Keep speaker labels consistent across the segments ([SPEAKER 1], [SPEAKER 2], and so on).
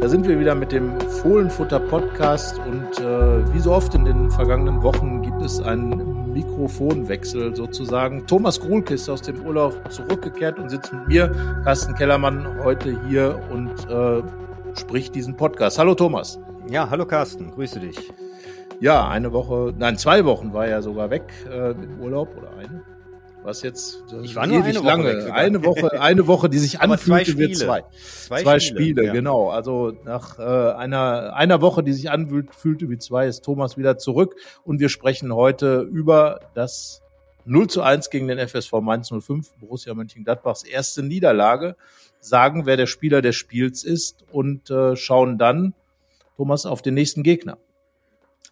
[SPEAKER 1] Da sind wir wieder mit dem Fohlenfutter Podcast und äh, wie so oft in den vergangenen Wochen gibt es einen Mikrofonwechsel sozusagen. Thomas Gruhlke ist aus dem Urlaub zurückgekehrt und sitzt mit mir, Carsten Kellermann, heute hier und äh, spricht diesen Podcast. Hallo Thomas.
[SPEAKER 2] Ja, hallo Carsten, grüße dich.
[SPEAKER 1] Ja, eine Woche, nein, zwei Wochen war er sogar weg äh, im Urlaub oder eine was jetzt
[SPEAKER 2] ich war nur eine Woche
[SPEAKER 1] lange, eine Woche, eine Woche, die sich anfühlte wie zwei. Zwei, zwei Spiele, Spiele ja. genau. Also nach äh, einer einer Woche, die sich anfühlte wie zwei, ist Thomas wieder zurück und wir sprechen heute über das 0 zu 1 gegen den FSV Mainz 05, Borussia Mönchengladbachs erste Niederlage, sagen, wer der Spieler des Spiels ist und äh, schauen dann, Thomas, auf den nächsten Gegner.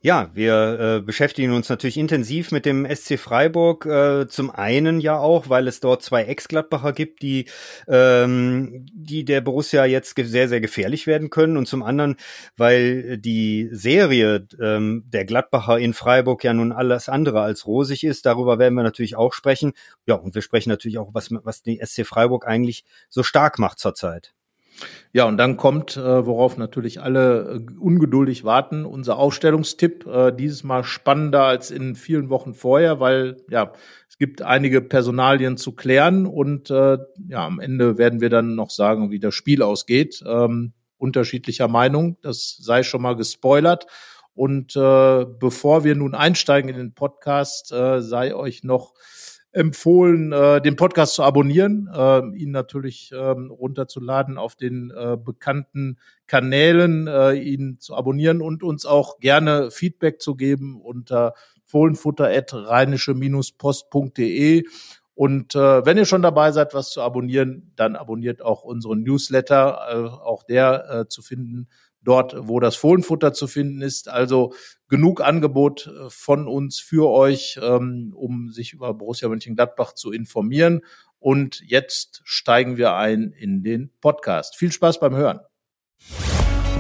[SPEAKER 2] Ja, wir äh, beschäftigen uns natürlich intensiv mit dem SC Freiburg. Äh, zum einen ja auch, weil es dort zwei Ex-Gladbacher gibt, die, ähm, die der Borussia jetzt sehr, sehr gefährlich werden können. Und zum anderen, weil die Serie ähm, der Gladbacher in Freiburg ja nun alles andere als rosig ist. Darüber werden wir natürlich auch sprechen. Ja, und wir sprechen natürlich auch, was, was die SC Freiburg eigentlich so stark macht zurzeit.
[SPEAKER 1] Ja, und dann kommt, äh, worauf natürlich alle äh, ungeduldig warten, unser Aufstellungstipp. Äh, dieses Mal spannender als in vielen Wochen vorher, weil ja, es gibt einige Personalien zu klären und äh, ja, am Ende werden wir dann noch sagen, wie das Spiel ausgeht. Ähm, unterschiedlicher Meinung, das sei schon mal gespoilert. Und äh, bevor wir nun einsteigen in den Podcast, äh, sei euch noch empfohlen, äh, den Podcast zu abonnieren, äh, ihn natürlich ähm, runterzuladen auf den äh, bekannten Kanälen, äh, ihn zu abonnieren und uns auch gerne Feedback zu geben unter fohlenfutter.rheinische-post.de. Und äh, wenn ihr schon dabei seid, was zu abonnieren, dann abonniert auch unseren Newsletter, äh, auch der äh, zu finden dort, wo das Fohlenfutter zu finden ist. Also genug Angebot äh, von uns für euch, ähm, um sich über Borussia Mönchengladbach zu informieren. Und jetzt steigen wir ein in den Podcast. Viel Spaß beim Hören.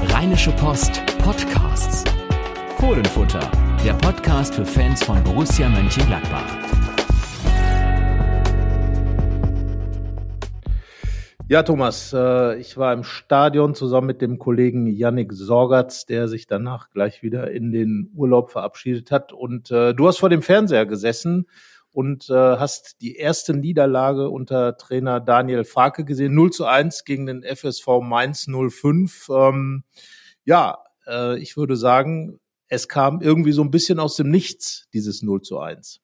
[SPEAKER 3] Rheinische Post Podcasts. Fohlenfutter, der Podcast für Fans von Borussia Mönchengladbach.
[SPEAKER 1] Ja, Thomas, äh, ich war im Stadion zusammen mit dem Kollegen Yannick Sorgatz, der sich danach gleich wieder in den Urlaub verabschiedet hat. Und äh, du hast vor dem Fernseher gesessen und äh, hast die erste Niederlage unter Trainer Daniel Farke gesehen, 0 zu 1 gegen den FSV Mainz 05. Ähm, ja, ich würde sagen, es kam irgendwie so ein bisschen aus dem Nichts, dieses 0 zu 1.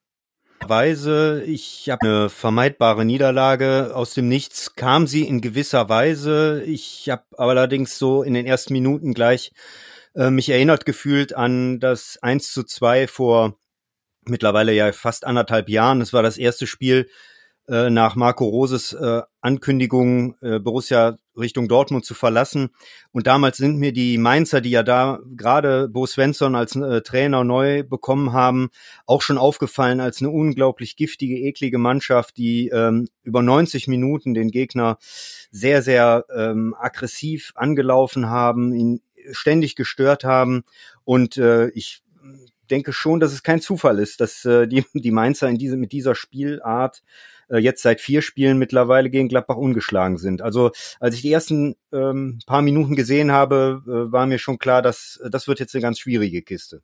[SPEAKER 2] Weise, ich habe eine vermeidbare Niederlage aus dem Nichts, kam sie in gewisser Weise. Ich habe allerdings so in den ersten Minuten gleich äh, mich erinnert gefühlt an das 1 zu 2 vor mittlerweile ja fast anderthalb Jahren. Das war das erste Spiel äh, nach Marco Roses äh, Ankündigung, äh, Borussia Richtung Dortmund zu verlassen. Und damals sind mir die Mainzer, die ja da gerade Bo Svensson als äh, Trainer neu bekommen haben, auch schon aufgefallen als eine unglaublich giftige, eklige Mannschaft, die ähm, über 90 Minuten den Gegner sehr, sehr ähm, aggressiv angelaufen haben, ihn ständig gestört haben. Und äh, ich denke schon, dass es kein Zufall ist, dass äh, die, die Mainzer in diese, mit dieser Spielart äh, jetzt seit vier Spielen mittlerweile gegen Gladbach ungeschlagen sind. Also als ich die ersten ähm, paar Minuten gesehen habe, äh, war mir schon klar, dass das wird jetzt eine ganz schwierige Kiste.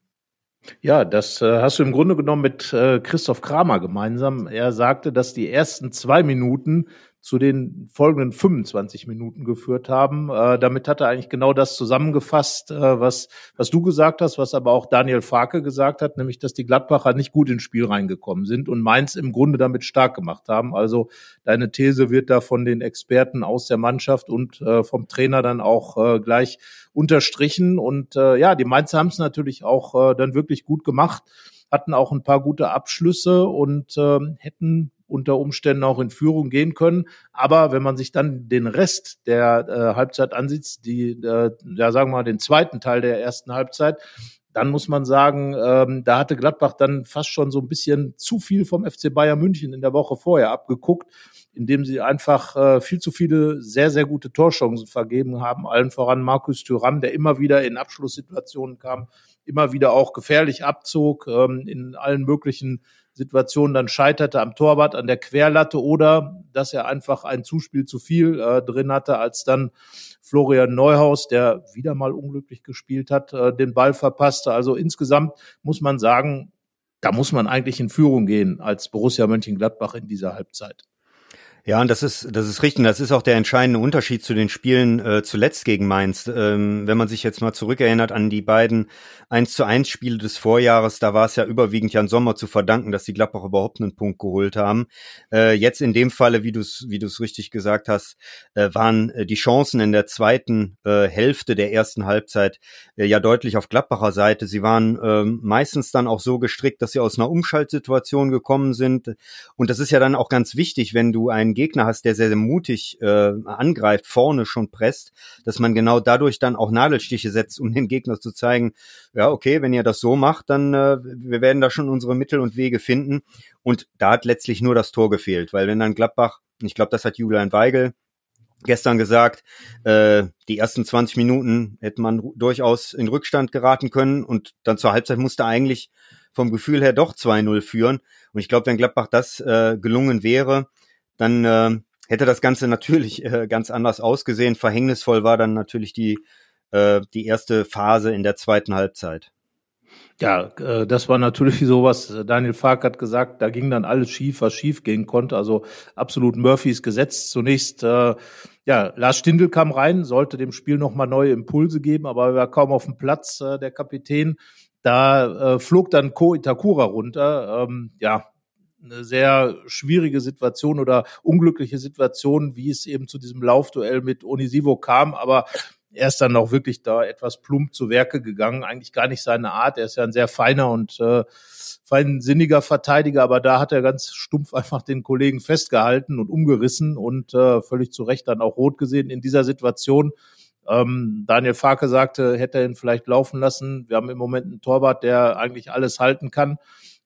[SPEAKER 1] Ja, das äh, hast du im Grunde genommen mit äh, Christoph Kramer gemeinsam. Er sagte, dass die ersten zwei Minuten zu den folgenden 25 Minuten geführt haben. Äh, damit hat er eigentlich genau das zusammengefasst, äh, was, was du gesagt hast, was aber auch Daniel Farke gesagt hat, nämlich, dass die Gladbacher nicht gut ins Spiel reingekommen sind und Mainz im Grunde damit stark gemacht haben. Also deine These wird da von den Experten aus der Mannschaft und äh, vom Trainer dann auch äh, gleich unterstrichen. Und äh, ja, die Mainzer haben es natürlich auch äh, dann wirklich gut gemacht hatten auch ein paar gute Abschlüsse und äh, hätten unter Umständen auch in Führung gehen können. Aber wenn man sich dann den Rest der äh, Halbzeit ansieht, die, äh, ja sagen wir mal, den zweiten Teil der ersten Halbzeit, dann muss man sagen, ähm, da hatte Gladbach dann fast schon so ein bisschen zu viel vom FC Bayern München in der Woche vorher abgeguckt, indem sie einfach äh, viel zu viele sehr, sehr gute Torchancen vergeben haben. Allen voran Markus Thuram, der immer wieder in Abschlusssituationen kam, immer wieder auch gefährlich abzog, ähm, in allen möglichen Situation dann scheiterte am Torwart, an der Querlatte oder dass er einfach ein Zuspiel zu viel äh, drin hatte, als dann Florian Neuhaus, der wieder mal unglücklich gespielt hat, äh, den Ball verpasste. Also insgesamt muss man sagen, da muss man eigentlich in Führung gehen als Borussia Mönchengladbach in dieser Halbzeit.
[SPEAKER 2] Ja, und das ist, das ist richtig. Das ist auch der entscheidende Unterschied zu den Spielen äh, zuletzt gegen Mainz. Ähm, wenn man sich jetzt mal zurückerinnert an die beiden 1 zu 1 Spiele des Vorjahres, da war es ja überwiegend Jan Sommer zu verdanken, dass die Gladbach überhaupt einen Punkt geholt haben. Äh, jetzt in dem Falle, wie du es wie du's richtig gesagt hast, äh, waren äh, die Chancen in der zweiten äh, Hälfte der ersten Halbzeit äh, ja deutlich auf Gladbacher Seite. Sie waren äh, meistens dann auch so gestrickt, dass sie aus einer Umschaltsituation gekommen sind. Und das ist ja dann auch ganz wichtig, wenn du ein einen Gegner hast, der sehr, sehr mutig äh, angreift, vorne schon presst, dass man genau dadurch dann auch Nadelstiche setzt, um den Gegner zu zeigen, ja, okay, wenn ihr das so macht, dann äh, wir werden da schon unsere Mittel und Wege finden. Und da hat letztlich nur das Tor gefehlt, weil wenn dann Gladbach, ich glaube, das hat Julian Weigel gestern gesagt, äh, die ersten 20 Minuten hätte man durchaus in Rückstand geraten können und dann zur Halbzeit musste eigentlich vom Gefühl her doch 2-0 führen. Und ich glaube, wenn Gladbach das äh, gelungen wäre, dann äh, hätte das Ganze natürlich äh, ganz anders ausgesehen. Verhängnisvoll war dann natürlich die, äh, die erste Phase in der zweiten Halbzeit.
[SPEAKER 1] Ja, äh, das war natürlich sowas. Daniel Fark hat gesagt, da ging dann alles schief, was schief gehen konnte. Also absolut Murphys Gesetz. Zunächst, äh, ja, Lars Stindl kam rein, sollte dem Spiel nochmal neue Impulse geben, aber er war kaum auf dem Platz, äh, der Kapitän. Da äh, flog dann Ko Itakura runter. Ähm, ja, eine sehr schwierige Situation oder unglückliche Situation, wie es eben zu diesem Laufduell mit Onisivo kam, aber er ist dann auch wirklich da etwas plump zu Werke gegangen. Eigentlich gar nicht seine Art. Er ist ja ein sehr feiner und äh, feinsinniger Verteidiger, aber da hat er ganz stumpf einfach den Kollegen festgehalten und umgerissen und äh, völlig zu Recht dann auch rot gesehen in dieser Situation. Ähm, Daniel Farke sagte, hätte er ihn vielleicht laufen lassen. Wir haben im Moment einen Torwart, der eigentlich alles halten kann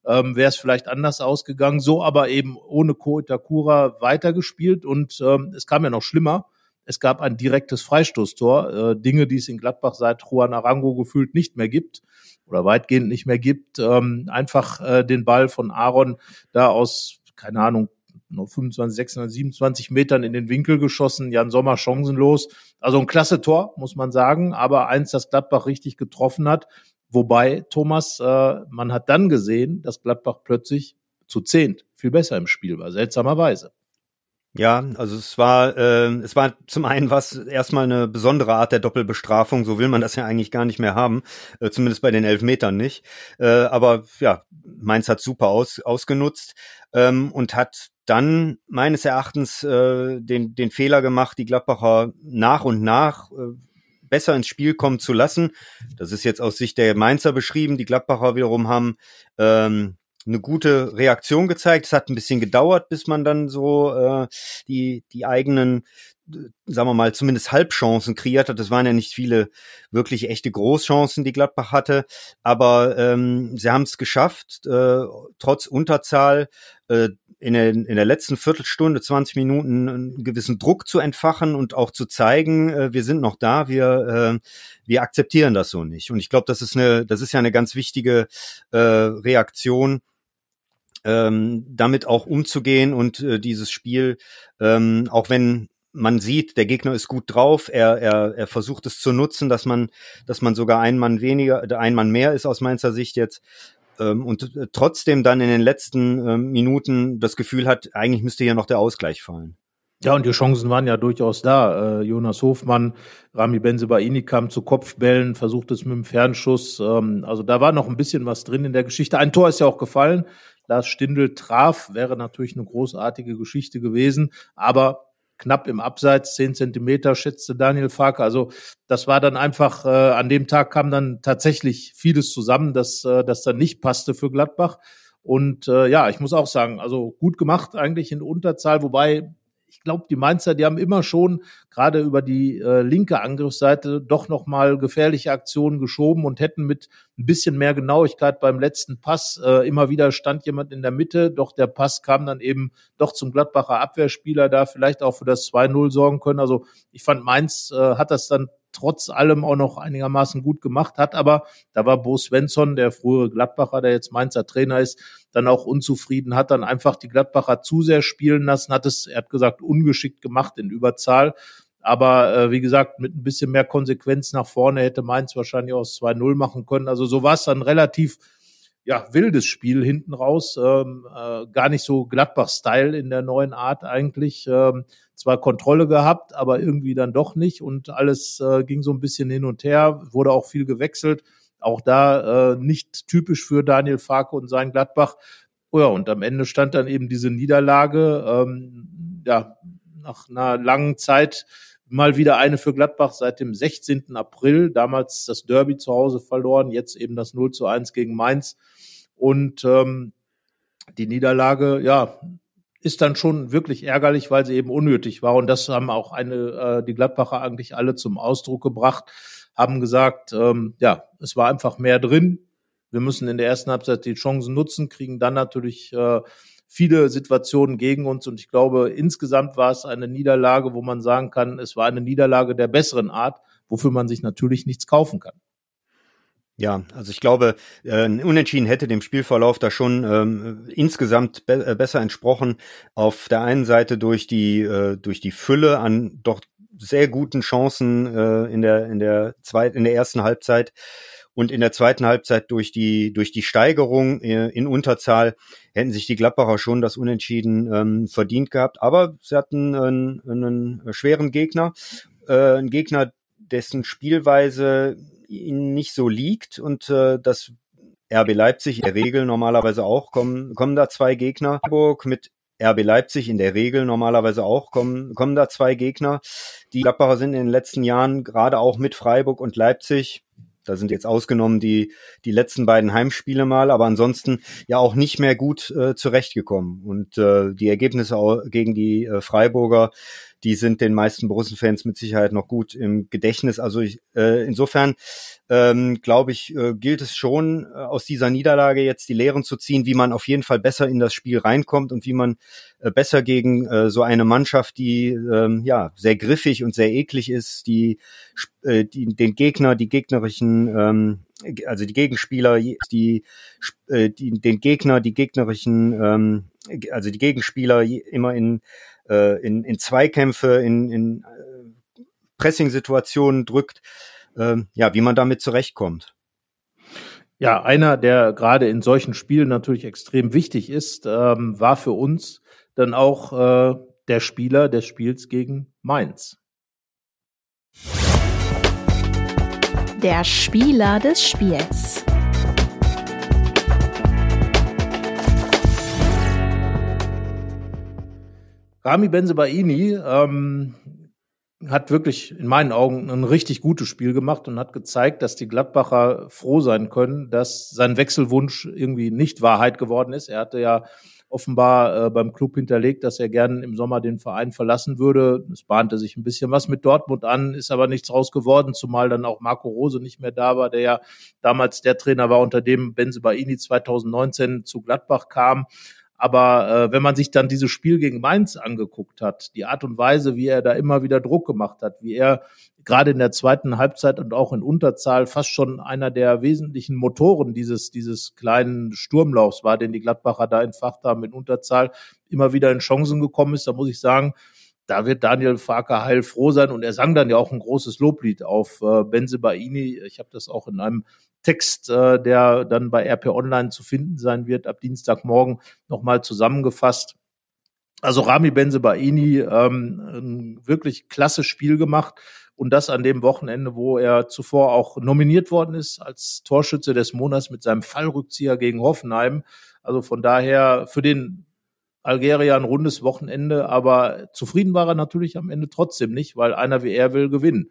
[SPEAKER 1] ähm, wäre es vielleicht anders ausgegangen. So aber eben ohne Ko Itakura weitergespielt und ähm, es kam ja noch schlimmer. Es gab ein direktes Freistoßtor, äh, Dinge, die es in Gladbach seit Juan Arango gefühlt nicht mehr gibt oder weitgehend nicht mehr gibt. Ähm, einfach äh, den Ball von Aaron da aus, keine Ahnung, 25, 627 Metern in den Winkel geschossen. Jan Sommer chancenlos. Also ein klasse Tor, muss man sagen. Aber eins, das Gladbach richtig getroffen hat. Wobei, Thomas, äh, man hat dann gesehen, dass Gladbach plötzlich zu zehnt viel besser im Spiel war, seltsamerweise.
[SPEAKER 2] Ja, also es war, äh, es war zum einen was erstmal eine besondere Art der Doppelbestrafung, so will man das ja eigentlich gar nicht mehr haben, äh, zumindest bei den Elfmetern nicht. Äh, aber ja, Mainz hat super aus, ausgenutzt ähm, und hat dann meines Erachtens äh, den, den Fehler gemacht, die Gladbacher nach und nach äh, besser ins Spiel kommen zu lassen. Das ist jetzt aus Sicht der Mainzer beschrieben. Die Gladbacher wiederum haben ähm, eine gute Reaktion gezeigt. Es hat ein bisschen gedauert, bis man dann so äh, die, die eigenen, sagen wir mal, zumindest Halbchancen kreiert hat. Das waren ja nicht viele wirklich echte Großchancen, die Gladbach hatte. Aber ähm, sie haben es geschafft, äh, trotz Unterzahl äh, in der, in der letzten Viertelstunde, 20 Minuten einen gewissen Druck zu entfachen und auch zu zeigen, äh, wir sind noch da, wir, äh, wir akzeptieren das so nicht. Und ich glaube, das ist eine, das ist ja eine ganz wichtige äh, Reaktion, ähm, damit auch umzugehen und äh, dieses Spiel, ähm, auch wenn man sieht, der Gegner ist gut drauf, er, er, er versucht es zu nutzen, dass man, dass man sogar ein Mann weniger, ein Mann mehr ist aus meiner Sicht jetzt, ähm, und äh, trotzdem dann in den letzten ähm, Minuten das Gefühl hat, eigentlich müsste hier noch der Ausgleich fallen.
[SPEAKER 1] Ja, und die Chancen waren ja durchaus da. Äh, Jonas Hofmann, Rami Benzebaini kam zu Kopfbällen, versucht es mit dem Fernschuss. Ähm, also da war noch ein bisschen was drin in der Geschichte. Ein Tor ist ja auch gefallen. Lars Stindl traf, wäre natürlich eine großartige Geschichte gewesen. Aber knapp im Abseits, zehn Zentimeter, schätzte Daniel Farke. Also das war dann einfach, äh, an dem Tag kam dann tatsächlich vieles zusammen, dass äh, das dann nicht passte für Gladbach. Und äh, ja, ich muss auch sagen, also gut gemacht eigentlich in Unterzahl, wobei ich glaube, die Mainzer, die haben immer schon gerade über die äh, linke Angriffsseite doch nochmal gefährliche Aktionen geschoben und hätten mit ein bisschen mehr Genauigkeit beim letzten Pass äh, immer wieder stand jemand in der Mitte, doch der Pass kam dann eben doch zum Gladbacher Abwehrspieler da vielleicht auch für das 2-0 sorgen können. Also ich fand Mainz äh, hat das dann trotz allem auch noch einigermaßen gut gemacht, hat aber, da war Bo Svensson, der frühere Gladbacher, der jetzt Mainzer Trainer ist, dann auch unzufrieden, hat dann einfach die Gladbacher zu sehr spielen lassen, hat es, er hat gesagt, ungeschickt gemacht in Überzahl. Aber äh, wie gesagt, mit ein bisschen mehr Konsequenz nach vorne hätte Mainz wahrscheinlich aus 2-0 machen können. Also so war es dann relativ ja, wildes Spiel hinten raus. Ähm, äh, gar nicht so Gladbach-Style in der neuen Art eigentlich. Ähm, zwar Kontrolle gehabt, aber irgendwie dann doch nicht. Und alles äh, ging so ein bisschen hin und her, wurde auch viel gewechselt. Auch da äh, nicht typisch für Daniel Farke und sein Gladbach. Oh ja, und am Ende stand dann eben diese Niederlage. Ähm, ja, nach einer langen Zeit mal wieder eine für Gladbach seit dem 16. April. Damals das Derby zu Hause verloren, jetzt eben das 0 zu 1 gegen Mainz. Und ähm, die Niederlage, ja, ist dann schon wirklich ärgerlich, weil sie eben unnötig war. Und das haben auch eine, äh, die Gladbacher eigentlich alle zum Ausdruck gebracht, haben gesagt, ähm, ja, es war einfach mehr drin. Wir müssen in der ersten Halbzeit die Chancen nutzen, kriegen dann natürlich äh, viele Situationen gegen uns. Und ich glaube, insgesamt war es eine Niederlage, wo man sagen kann, es war eine Niederlage der besseren Art, wofür man sich natürlich nichts kaufen kann.
[SPEAKER 2] Ja, also ich glaube, äh, ein Unentschieden hätte dem Spielverlauf da schon ähm, insgesamt be äh, besser entsprochen. Auf der einen Seite durch die äh, durch die Fülle an doch sehr guten Chancen äh, in der in der zweiten in der ersten Halbzeit und in der zweiten Halbzeit durch die durch die Steigerung äh, in Unterzahl hätten sich die Gladbacher schon das Unentschieden ähm, verdient gehabt. Aber sie hatten einen, einen schweren Gegner, äh, einen Gegner, dessen Spielweise ihnen nicht so liegt und äh, das RB Leipzig in der Regel normalerweise auch kommen, kommen da zwei Gegner. Hamburg mit RB Leipzig in der Regel normalerweise auch kommen, kommen da zwei Gegner. Die Gladbacher sind in den letzten Jahren gerade auch mit Freiburg und Leipzig da sind jetzt ausgenommen die, die letzten beiden Heimspiele mal, aber ansonsten ja auch nicht mehr gut äh, zurechtgekommen. Und äh, die Ergebnisse gegen die äh, Freiburger die sind den meisten Borussen-Fans mit Sicherheit noch gut im Gedächtnis. Also ich, äh, insofern ähm, glaube ich, äh, gilt es schon, äh, aus dieser Niederlage jetzt die Lehren zu ziehen, wie man auf jeden Fall besser in das Spiel reinkommt und wie man äh, besser gegen äh, so eine Mannschaft, die ähm, ja sehr griffig und sehr eklig ist, die, äh, die den Gegner, die gegnerischen ähm, also die Gegenspieler, die, äh, die den Gegner, die gegnerischen, ähm, also die Gegenspieler immer in äh, in, in Zweikämpfe, in, in äh, Pressing-Situationen drückt, äh, ja, wie man damit zurechtkommt.
[SPEAKER 1] Ja, einer, der gerade in solchen Spielen natürlich extrem wichtig ist, ähm, war für uns dann auch äh, der Spieler des Spiels gegen Mainz.
[SPEAKER 4] Der Spieler des Spiels.
[SPEAKER 1] Rami Benzebaini ähm, hat wirklich in meinen Augen ein richtig gutes Spiel gemacht und hat gezeigt, dass die Gladbacher froh sein können, dass sein Wechselwunsch irgendwie nicht Wahrheit geworden ist. Er hatte ja offenbar äh, beim Club hinterlegt, dass er gern im Sommer den Verein verlassen würde. Es bahnte sich ein bisschen was mit Dortmund an, ist aber nichts raus geworden, zumal dann auch Marco Rose nicht mehr da war, der ja damals der Trainer war, unter dem Benzebaini 2019 zu Gladbach kam. Aber äh, wenn man sich dann dieses Spiel gegen Mainz angeguckt hat, die Art und Weise, wie er da immer wieder Druck gemacht hat, wie er gerade in der zweiten Halbzeit und auch in Unterzahl fast schon einer der wesentlichen Motoren dieses, dieses kleinen Sturmlaufs war, den die Gladbacher da entfacht haben in Unterzahl, immer wieder in Chancen gekommen ist, da muss ich sagen, da wird Daniel Farker heil froh sein und er sang dann ja auch ein großes Loblied auf äh, Benze Baini. Ich habe das auch in einem Text, äh, der dann bei RP Online zu finden sein wird, ab Dienstagmorgen nochmal zusammengefasst. Also Rami Benzebaini, ähm, ein wirklich klasse Spiel gemacht und das an dem Wochenende, wo er zuvor auch nominiert worden ist als Torschütze des Monats mit seinem Fallrückzieher gegen Hoffenheim. Also von daher für den Algerier ein rundes Wochenende, aber zufrieden war er natürlich am Ende trotzdem nicht, weil einer wie er will gewinnen.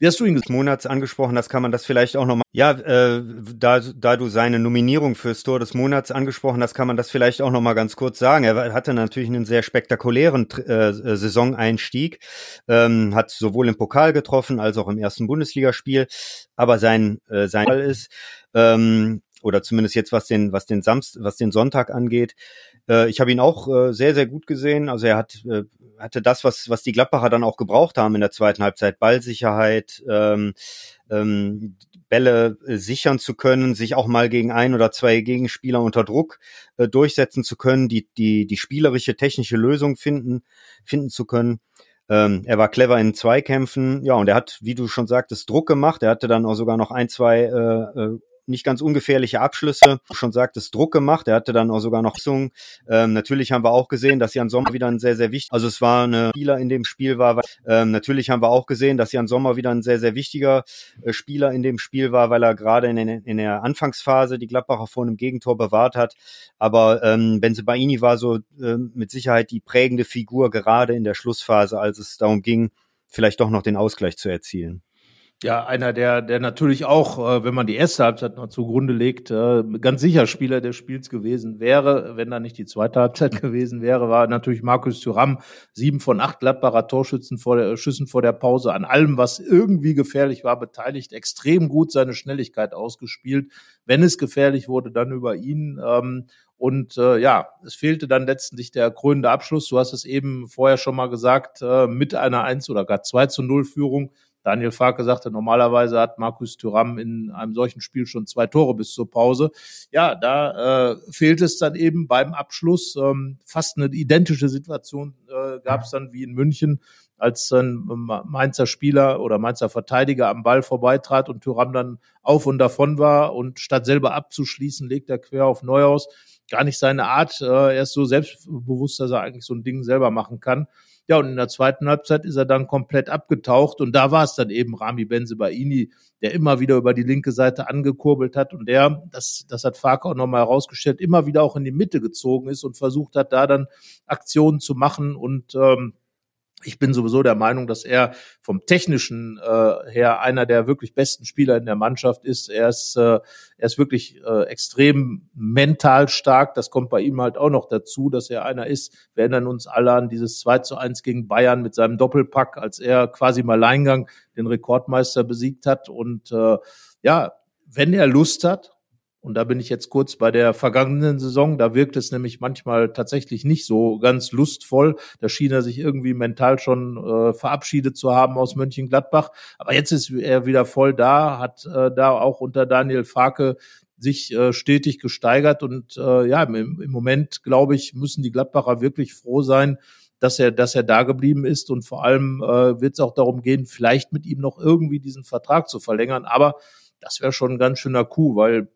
[SPEAKER 2] Wie hast du ihn des Monats angesprochen? Das kann man das vielleicht auch nochmal. Ja, äh, da, da du seine Nominierung fürs Tor des Monats angesprochen hast, kann man das vielleicht auch nochmal ganz kurz sagen. Er hatte natürlich einen sehr spektakulären äh, Saisoneinstieg, ähm, hat sowohl im Pokal getroffen als auch im ersten Bundesligaspiel. Aber sein äh, sein Fall ist ähm, oder zumindest jetzt was den was den Samst was den Sonntag angeht. Äh, ich habe ihn auch äh, sehr sehr gut gesehen. Also er hat äh, hatte das, was, was die Gladbacher dann auch gebraucht haben in der zweiten Halbzeit. Ballsicherheit, ähm, ähm, Bälle äh, sichern zu können, sich auch mal gegen ein oder zwei Gegenspieler unter Druck äh, durchsetzen zu können, die, die, die spielerische, technische Lösung finden, finden zu können. Ähm, er war clever in Zweikämpfen, ja, und er hat, wie du schon sagtest, Druck gemacht. Er hatte dann auch sogar noch ein, zwei äh, äh nicht ganz ungefährliche Abschlüsse. Schon sagt es Druck gemacht. Er hatte dann auch sogar noch Sung. Ähm, natürlich haben wir auch gesehen, dass Jan Sommer wieder ein sehr, sehr wichtig, also es war eine Spieler in dem Spiel war. Weil, ähm, natürlich haben wir auch gesehen, dass Jan Sommer wieder ein sehr, sehr wichtiger äh, Spieler in dem Spiel war, weil er gerade in, in, der Anfangsphase die Gladbacher vor einem Gegentor bewahrt hat. Aber ähm, Benzebaini war so äh, mit Sicherheit die prägende Figur gerade in der Schlussphase, als es darum ging, vielleicht doch noch den Ausgleich zu erzielen.
[SPEAKER 1] Ja, einer, der, der natürlich auch, äh, wenn man die erste Halbzeit noch zugrunde legt, äh, ganz sicher Spieler des Spiels gewesen wäre, wenn da nicht die zweite Halbzeit gewesen wäre, war natürlich Markus Thüram, sieben von acht Gladbacher Torschützen vor der, Schüssen vor der Pause, an allem, was irgendwie gefährlich war, beteiligt, extrem gut seine Schnelligkeit ausgespielt. Wenn es gefährlich wurde, dann über ihn. Ähm, und äh, ja, es fehlte dann letztendlich der krönende Abschluss. Du hast es eben vorher schon mal gesagt, äh, mit einer 1 oder gar 2 zu 0 Führung Daniel Farke sagte, normalerweise hat Markus Thuram in einem solchen Spiel schon zwei Tore bis zur Pause. Ja, da äh, fehlt es dann eben beim Abschluss. Ähm, fast eine identische Situation äh, gab es dann wie in München, als ein Mainzer Spieler oder Mainzer Verteidiger am Ball vorbeitrat und Thuram dann auf und davon war und statt selber abzuschließen, legt er quer auf Neuhaus. Gar nicht seine Art. Äh, er ist so selbstbewusst, dass er eigentlich so ein Ding selber machen kann. Ja, und in der zweiten Halbzeit ist er dann komplett abgetaucht und da war es dann eben Rami Benzebaini, der immer wieder über die linke Seite angekurbelt hat und der, das, das hat Fark auch nochmal herausgestellt, immer wieder auch in die Mitte gezogen ist und versucht hat, da dann Aktionen zu machen und ähm, ich bin sowieso der Meinung, dass er vom technischen äh, her einer der wirklich besten Spieler in der Mannschaft ist. Er ist, äh, er ist wirklich äh, extrem mental stark. Das kommt bei ihm halt auch noch dazu, dass er einer ist. Wir erinnern uns alle an dieses 2 zu 1 gegen Bayern mit seinem Doppelpack, als er quasi im Alleingang den Rekordmeister besiegt hat. Und äh, ja, wenn er Lust hat, und da bin ich jetzt kurz bei der vergangenen Saison. Da wirkt es nämlich manchmal tatsächlich nicht so ganz lustvoll. Da schien er sich irgendwie mental schon äh, verabschiedet zu haben aus Mönchengladbach. Aber jetzt ist er wieder voll da, hat äh, da auch unter Daniel Farke sich äh, stetig gesteigert. Und äh, ja, im, im Moment, glaube ich, müssen die Gladbacher wirklich froh sein, dass er, dass er da geblieben ist. Und vor allem äh, wird es auch darum gehen, vielleicht mit ihm noch irgendwie diesen Vertrag zu verlängern. Aber das wäre schon ein ganz schöner Coup, weil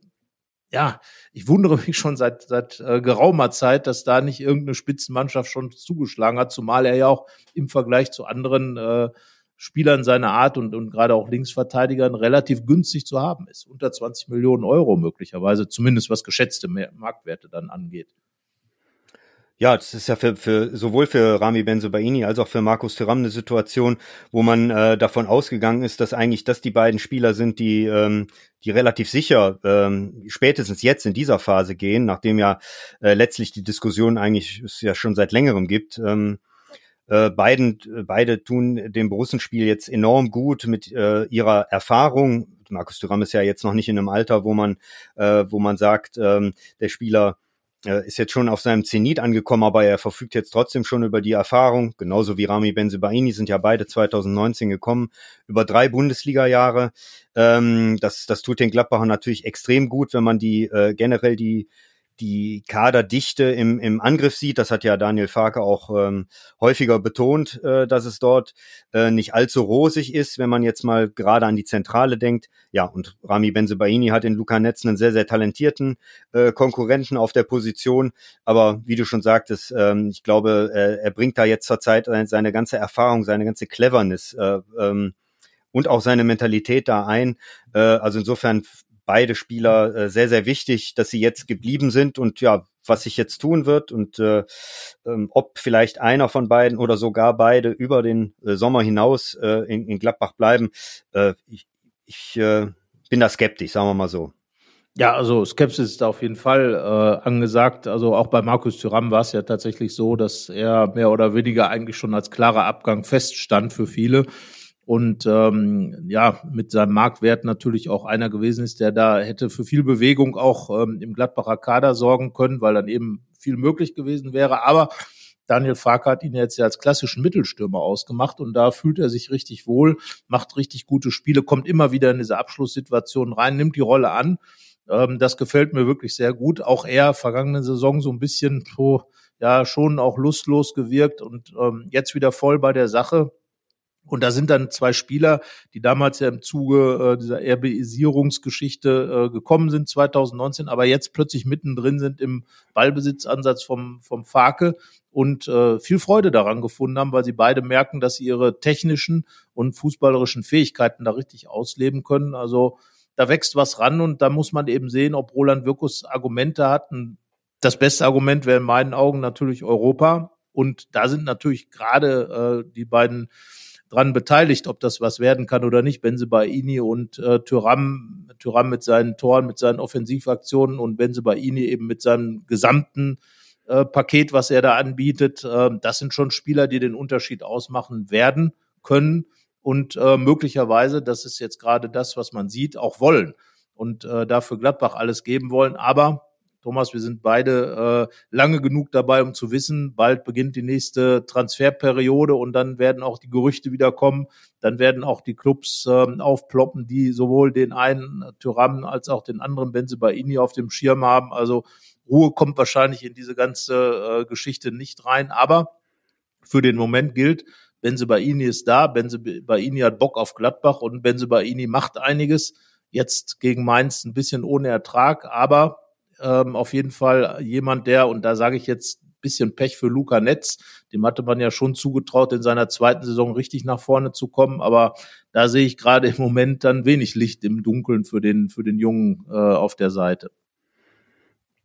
[SPEAKER 1] ja, ich wundere mich schon seit, seit äh, geraumer Zeit, dass da nicht irgendeine Spitzenmannschaft schon zugeschlagen hat, zumal er ja auch im Vergleich zu anderen äh, Spielern seiner Art und, und gerade auch Linksverteidigern relativ günstig zu haben ist. Unter 20 Millionen Euro möglicherweise, zumindest was geschätzte Marktwerte dann angeht.
[SPEAKER 2] Ja, das ist ja für, für sowohl für Rami Benzobaini als auch für Markus Thuram eine Situation, wo man äh, davon ausgegangen ist, dass eigentlich das die beiden Spieler sind, die ähm, die relativ sicher ähm, spätestens jetzt in dieser Phase gehen, nachdem ja äh, letztlich die Diskussion eigentlich es ja schon seit längerem gibt. Ähm, äh, beiden, beide tun dem Borussenspiel jetzt enorm gut mit äh, ihrer Erfahrung. Markus Thuram ist ja jetzt noch nicht in einem Alter, wo man, äh, wo man sagt, ähm, der Spieler äh, ist jetzt schon auf seinem Zenit angekommen, aber er verfügt jetzt trotzdem schon über die Erfahrung, genauso wie Rami Benzebaini sind ja beide 2019 gekommen, über drei Bundesliga-Jahre. Ähm, das, das tut den Gladbachern natürlich extrem gut, wenn man die äh, generell die die Kaderdichte im, im Angriff sieht. Das hat ja Daniel Farke auch ähm, häufiger betont, äh, dass es dort äh, nicht allzu rosig ist, wenn man jetzt mal gerade an die Zentrale denkt. Ja, und Rami Benzebaini hat in Luca Netz einen sehr, sehr talentierten äh, Konkurrenten auf der Position. Aber wie du schon sagtest, ähm, ich glaube, äh, er bringt da jetzt zurzeit seine ganze Erfahrung, seine ganze Cleverness äh, ähm, und auch seine Mentalität da ein. Äh, also insofern beide Spieler äh, sehr, sehr wichtig, dass sie jetzt geblieben sind und ja, was sich jetzt tun wird und äh, ähm, ob vielleicht einer von beiden oder sogar beide über den äh, Sommer hinaus äh, in, in Gladbach bleiben. Äh, ich ich äh, bin da skeptisch, sagen wir mal so.
[SPEAKER 1] Ja, also Skepsis ist auf jeden Fall äh, angesagt. Also auch bei Markus Thuram war es ja tatsächlich so, dass er mehr oder weniger eigentlich schon als klarer Abgang feststand für viele und ähm, ja, mit seinem Marktwert natürlich auch einer gewesen ist, der da hätte für viel Bewegung auch ähm, im Gladbacher Kader sorgen können, weil dann eben viel möglich gewesen wäre. Aber Daniel Farke hat ihn jetzt ja als klassischen Mittelstürmer ausgemacht und da fühlt er sich richtig wohl, macht richtig gute Spiele, kommt immer wieder in diese Abschlusssituation rein, nimmt die Rolle an. Ähm, das gefällt mir wirklich sehr gut. Auch er vergangene Saison so ein bisschen so, ja schon auch lustlos gewirkt und ähm, jetzt wieder voll bei der Sache. Und da sind dann zwei Spieler, die damals ja im Zuge äh, dieser RBisierungsgeschichte äh, gekommen sind, 2019, aber jetzt plötzlich mittendrin sind im Ballbesitzansatz vom, vom Fake und äh, viel Freude daran gefunden haben, weil sie beide merken, dass sie ihre technischen und fußballerischen Fähigkeiten da richtig ausleben können. Also da wächst was ran und da muss man eben sehen, ob Roland Wirkus Argumente hat. Das beste Argument wäre in meinen Augen natürlich Europa. Und da sind natürlich gerade äh, die beiden dran beteiligt, ob das was werden kann oder nicht. Benzebaini und äh, Tyram, Tyram mit seinen Toren, mit seinen Offensivaktionen und Benzebaini eben mit seinem gesamten äh, Paket, was er da anbietet. Äh, das sind schon Spieler, die den Unterschied ausmachen werden können und äh, möglicherweise, das ist jetzt gerade das, was man sieht, auch wollen und äh, dafür Gladbach alles geben wollen. Aber Thomas, wir sind beide äh, lange genug dabei, um zu wissen, bald beginnt die nächste Transferperiode und dann werden auch die Gerüchte wieder kommen. Dann werden auch die Clubs äh, aufploppen, die sowohl den einen Tyrann als auch den anderen Benzebaini auf dem Schirm haben. Also Ruhe kommt wahrscheinlich in diese ganze äh, Geschichte nicht rein. Aber für den Moment gilt, Benzebaini ist da, Benzebaini hat Bock auf Gladbach und Benzebaini macht einiges. Jetzt gegen Mainz ein bisschen ohne Ertrag, aber ähm, auf jeden Fall jemand, der, und da sage ich jetzt bisschen Pech für Luca Netz. Dem hatte man ja schon zugetraut, in seiner zweiten Saison richtig nach vorne zu kommen. Aber da sehe ich gerade im Moment dann wenig Licht im Dunkeln für den, für den Jungen äh, auf der Seite.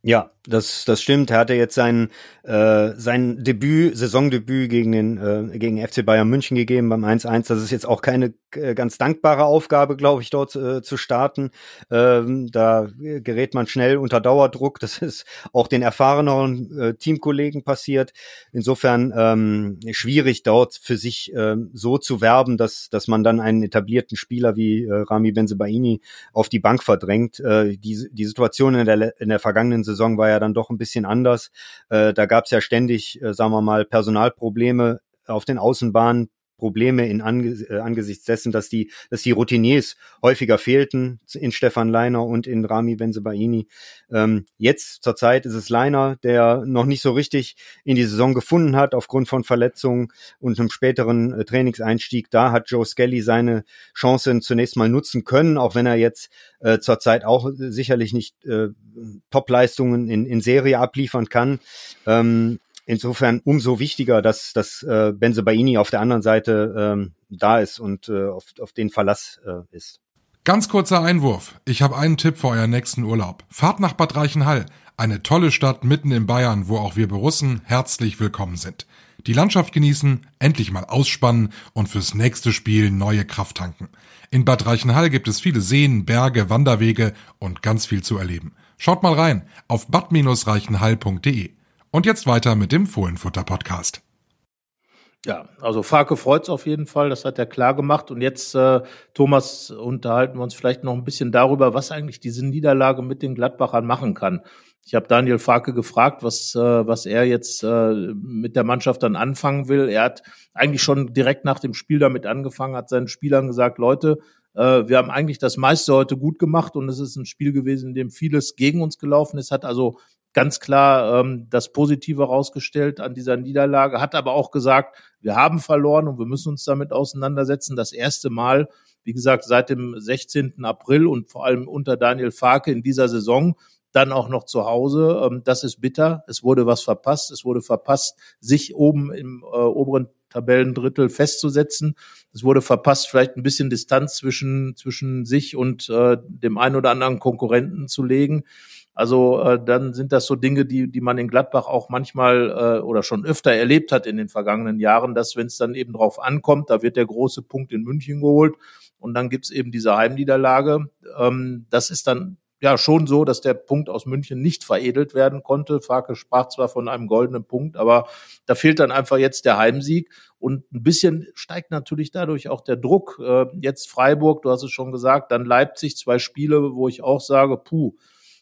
[SPEAKER 2] Ja, das, das stimmt. Er hatte jetzt sein, äh, sein Debüt, Saisondebüt gegen den äh, gegen FC Bayern München gegeben beim 1-1. Das ist jetzt auch keine äh, ganz dankbare Aufgabe, glaube ich, dort äh, zu starten. Ähm, da gerät man schnell unter Dauerdruck. Das ist auch den erfahreneren äh, Teamkollegen passiert. Insofern ähm, schwierig dort für sich äh, so zu werben, dass, dass man dann einen etablierten Spieler wie äh, Rami Benzebaini auf die Bank verdrängt. Äh, die, die Situation in der, in der vergangenen Saison war ja dann doch ein bisschen anders. Äh, da gab es ja ständig, äh, sagen wir mal, Personalprobleme auf den Außenbahnen, Probleme in ange äh, angesichts dessen, dass die, dass die Routiniers häufiger fehlten in Stefan Leiner und in Rami Benzebaini. Ähm, jetzt zur Zeit ist es Leiner, der noch nicht so richtig in die Saison gefunden hat aufgrund von Verletzungen und einem späteren äh, Trainingseinstieg. Da hat Joe Skelly seine Chancen zunächst mal nutzen können, auch wenn er jetzt äh, zurzeit auch sicherlich nicht äh, Top-Leistungen in, in Serie abliefern kann. Ähm, insofern umso wichtiger, dass, dass äh, Benzebaini auf der anderen Seite ähm, da ist und äh, auf, auf den Verlass äh, ist.
[SPEAKER 5] Ganz kurzer Einwurf. Ich habe einen Tipp für euren nächsten Urlaub. Fahrt nach Bad Reichenhall. Eine tolle Stadt mitten in Bayern, wo auch wir Borussen herzlich willkommen sind. Die Landschaft genießen, endlich mal ausspannen und fürs nächste Spiel neue Kraft tanken. In Bad Reichenhall gibt es viele Seen, Berge, Wanderwege und ganz viel zu erleben. Schaut mal rein auf bad-reichenhall.de. Und jetzt weiter mit dem Fohlenfutter-Podcast.
[SPEAKER 1] Ja, also Farke freut's auf jeden Fall, das hat er klar gemacht. Und jetzt, äh, Thomas, unterhalten wir uns vielleicht noch ein bisschen darüber, was eigentlich diese Niederlage mit den Gladbachern machen kann. Ich habe Daniel Farke gefragt, was, äh, was er jetzt äh, mit der Mannschaft dann anfangen will. Er hat eigentlich schon direkt nach dem Spiel damit angefangen, hat seinen Spielern gesagt, Leute, äh, wir haben eigentlich das meiste heute gut gemacht und es ist ein Spiel gewesen, in dem vieles gegen uns gelaufen ist, hat also ganz klar ähm, das Positive rausgestellt an dieser Niederlage, hat aber auch gesagt, wir haben verloren und wir müssen uns damit auseinandersetzen. Das erste Mal, wie gesagt, seit dem 16. April und vor allem unter Daniel Farke in dieser Saison, dann auch noch zu Hause. Ähm, das ist bitter. Es wurde was verpasst. Es wurde verpasst, sich oben im äh, oberen Tabellendrittel festzusetzen. Es wurde verpasst, vielleicht ein bisschen Distanz zwischen, zwischen sich und äh, dem einen oder anderen Konkurrenten zu legen. Also äh, dann sind das so Dinge, die, die man in Gladbach auch manchmal äh, oder schon öfter erlebt hat in den vergangenen Jahren, dass wenn es dann eben drauf ankommt, da wird der große Punkt in München geholt und dann gibt's eben diese Heimniederlage. Ähm, das ist dann ja schon so, dass der Punkt aus München nicht veredelt werden konnte. Farke sprach zwar von einem goldenen Punkt, aber da fehlt dann einfach jetzt der Heimsieg und ein bisschen steigt natürlich dadurch auch der Druck. Äh, jetzt Freiburg, du hast es schon gesagt, dann Leipzig, zwei Spiele, wo ich auch sage, puh,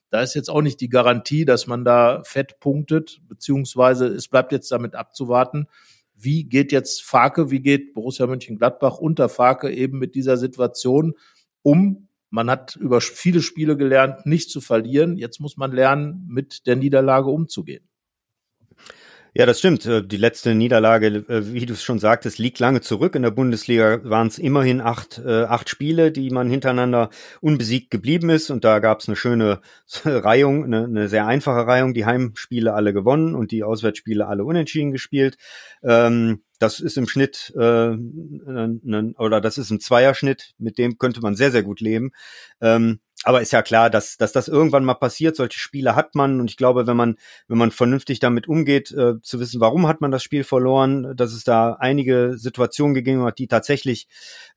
[SPEAKER 1] Da ist jetzt auch nicht die Garantie, dass man da fett punktet, beziehungsweise es bleibt jetzt damit abzuwarten, wie geht jetzt Farke, wie geht Borussia Mönchengladbach unter Farke eben mit dieser Situation um? Man hat über viele Spiele gelernt, nicht zu verlieren. Jetzt muss man lernen, mit der Niederlage umzugehen.
[SPEAKER 2] Ja, das stimmt. Äh, die letzte Niederlage, äh, wie du es schon sagtest, liegt lange zurück. In der Bundesliga waren es immerhin acht, äh, acht Spiele, die man hintereinander unbesiegt geblieben ist. Und da gab es eine schöne Reihung, eine, eine, sehr einfache Reihung. Die Heimspiele alle gewonnen und die Auswärtsspiele alle unentschieden gespielt. Ähm, das ist im Schnitt äh, oder das ist ein Zweierschnitt, mit dem könnte man sehr, sehr gut leben. Ähm, aber ist ja klar, dass, dass das irgendwann mal passiert. Solche Spiele hat man und ich glaube, wenn man wenn man vernünftig damit umgeht, äh, zu wissen, warum hat man das Spiel verloren, dass es da einige Situationen gegeben hat, die tatsächlich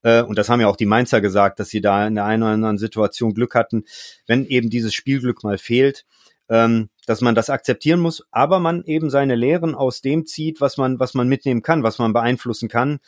[SPEAKER 2] äh, und das haben ja auch die Mainzer gesagt, dass sie da in der einen oder anderen Situation Glück hatten, wenn eben dieses Spielglück mal fehlt, ähm, dass man das akzeptieren muss, aber man eben seine Lehren aus dem zieht, was man, was man mitnehmen kann, was man beeinflussen kann.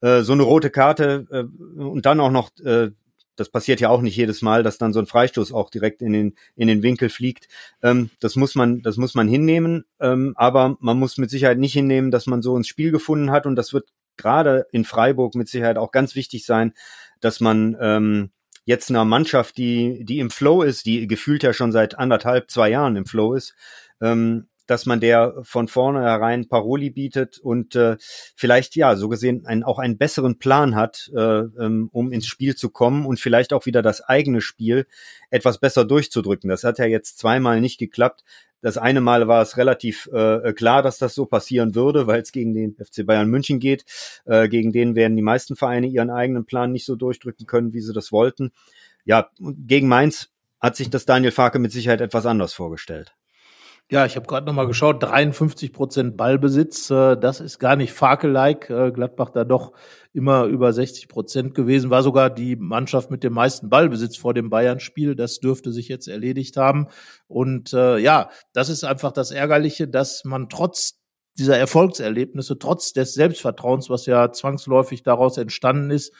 [SPEAKER 2] Äh, so eine rote Karte äh, und dann auch noch, äh, das passiert ja auch nicht jedes Mal, dass dann so ein Freistoß auch direkt in den, in den Winkel fliegt. Ähm, das muss man, das muss man hinnehmen, ähm, aber man muss mit Sicherheit nicht hinnehmen, dass man so ins Spiel gefunden hat und das wird gerade in Freiburg mit Sicherheit auch ganz wichtig sein, dass man ähm, jetzt einer Mannschaft, die, die im Flow ist, die gefühlt ja schon seit anderthalb, zwei Jahren im Flow ist, ähm, dass man der von vornherein Paroli bietet und äh, vielleicht ja so gesehen ein, auch einen besseren Plan hat, äh, ähm, um ins Spiel zu kommen und vielleicht auch wieder das eigene Spiel etwas besser durchzudrücken. Das hat ja jetzt zweimal nicht geklappt. Das eine Mal war es relativ äh, klar, dass das so passieren würde, weil es gegen den FC Bayern München geht. Äh, gegen den werden die meisten Vereine ihren eigenen Plan nicht so durchdrücken können, wie sie das wollten. Ja, gegen Mainz hat sich das Daniel Farke mit Sicherheit etwas anders vorgestellt.
[SPEAKER 1] Ja, ich habe gerade noch mal geschaut, 53 Prozent Ballbesitz, äh, das ist gar nicht Farke-like. Äh, Gladbach da doch immer über 60 Prozent gewesen, war sogar die Mannschaft mit dem meisten Ballbesitz vor dem Bayern-Spiel. Das dürfte sich jetzt erledigt haben. Und äh, ja, das ist einfach das Ärgerliche, dass man trotz dieser Erfolgserlebnisse, trotz des Selbstvertrauens, was ja zwangsläufig daraus entstanden ist,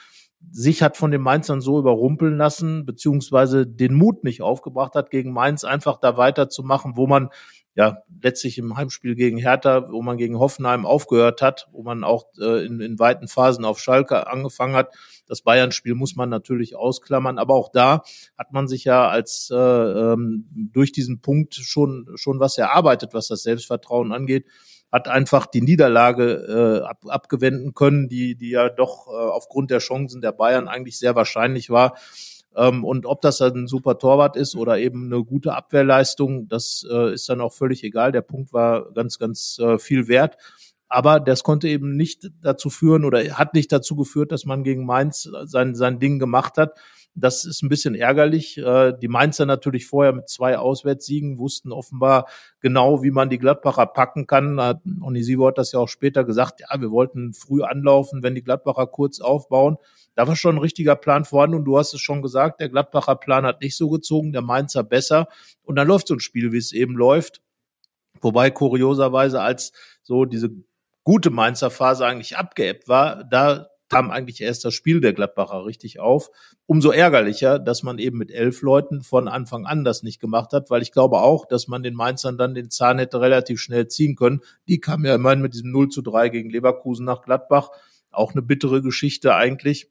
[SPEAKER 1] sich hat von den Mainzern so überrumpeln lassen, beziehungsweise den Mut nicht aufgebracht hat, gegen Mainz einfach da weiterzumachen, wo man ja letztlich im Heimspiel gegen Hertha, wo man gegen Hoffenheim aufgehört hat, wo man auch äh, in, in weiten Phasen auf Schalke angefangen hat. Das Bayern-Spiel muss man natürlich ausklammern, aber auch da hat man sich ja als äh, ähm, durch diesen Punkt schon schon was erarbeitet, was das Selbstvertrauen angeht hat einfach die Niederlage äh, ab, abgewenden können, die, die ja doch äh, aufgrund der Chancen der Bayern eigentlich sehr wahrscheinlich war. Ähm, und ob das ein super Torwart ist oder eben eine gute Abwehrleistung, das äh, ist dann auch völlig egal. Der Punkt war ganz, ganz äh, viel wert. Aber das konnte eben nicht dazu führen oder hat nicht dazu geführt, dass man gegen Mainz sein, sein Ding gemacht hat. Das ist ein bisschen ärgerlich. Äh, die Mainzer natürlich vorher mit zwei Auswärtssiegen wussten offenbar genau, wie man die Gladbacher packen kann. Onisivo hat das ja auch später gesagt. Ja, wir wollten früh anlaufen, wenn die Gladbacher kurz aufbauen. Da war schon ein richtiger Plan vorhanden und du hast es schon gesagt, der Gladbacher Plan hat nicht so gezogen, der Mainzer besser. Und dann läuft so ein Spiel, wie es eben läuft. Wobei kurioserweise als so diese gute Mainzer Phase eigentlich abgeebbt war, da kam eigentlich erst das Spiel der Gladbacher richtig auf. Umso ärgerlicher, dass man eben mit elf Leuten von Anfang an das nicht gemacht hat, weil ich glaube auch, dass man den Mainzern dann den Zahn hätte relativ schnell ziehen können. Die kamen ja immerhin mit diesem 0 zu 3 gegen Leverkusen nach Gladbach. Auch eine bittere Geschichte eigentlich.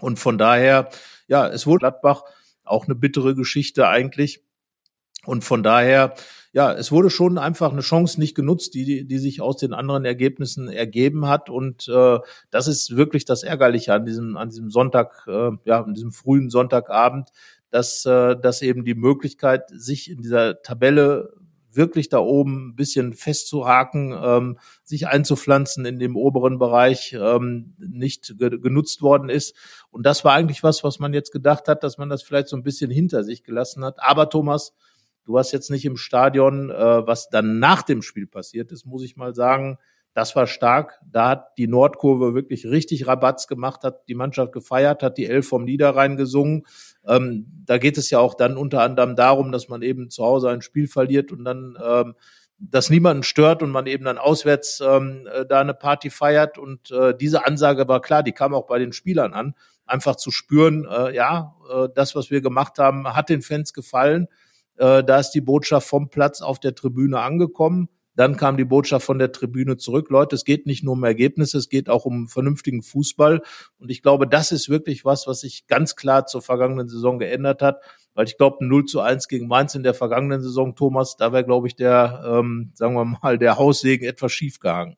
[SPEAKER 1] Und von daher, ja, es wurde Gladbach auch eine bittere Geschichte eigentlich. Und von daher, ja, es wurde schon einfach eine Chance nicht genutzt, die, die sich aus den anderen Ergebnissen ergeben hat. Und äh, das ist wirklich das Ärgerliche an diesem, an diesem Sonntag, äh, ja, an diesem frühen Sonntagabend, dass, äh, dass eben die Möglichkeit, sich in dieser Tabelle wirklich da oben ein bisschen festzuhaken, ähm, sich einzupflanzen in dem oberen Bereich, ähm, nicht ge genutzt worden ist. Und das war eigentlich was, was man jetzt gedacht hat, dass man das vielleicht so ein bisschen hinter sich gelassen hat. Aber Thomas, Du warst jetzt nicht im Stadion, äh, was dann nach dem Spiel passiert ist, muss ich mal sagen. Das war stark. Da hat die Nordkurve wirklich richtig Rabatz gemacht, hat die Mannschaft gefeiert, hat die Elf vom Niederrhein gesungen. Ähm, da geht es ja auch dann unter anderem darum, dass man eben zu Hause ein Spiel verliert und dann ähm, das niemanden stört und man eben dann auswärts ähm, äh, da eine Party feiert. Und äh, diese Ansage war klar, die kam auch bei den Spielern an. Einfach zu spüren, äh, ja, äh, das, was wir gemacht haben, hat den Fans gefallen. Äh, da ist die Botschaft vom Platz auf der Tribüne angekommen. Dann kam die Botschaft von der Tribüne zurück. Leute, es geht nicht nur um Ergebnisse, es geht auch um vernünftigen Fußball. Und ich glaube, das ist wirklich was, was sich ganz klar zur vergangenen Saison geändert hat. Weil ich glaube, 0 zu 1 gegen Mainz in der vergangenen Saison, Thomas, da wäre, glaube ich, der, ähm, sagen wir mal, der Haussegen etwas schief gehangen.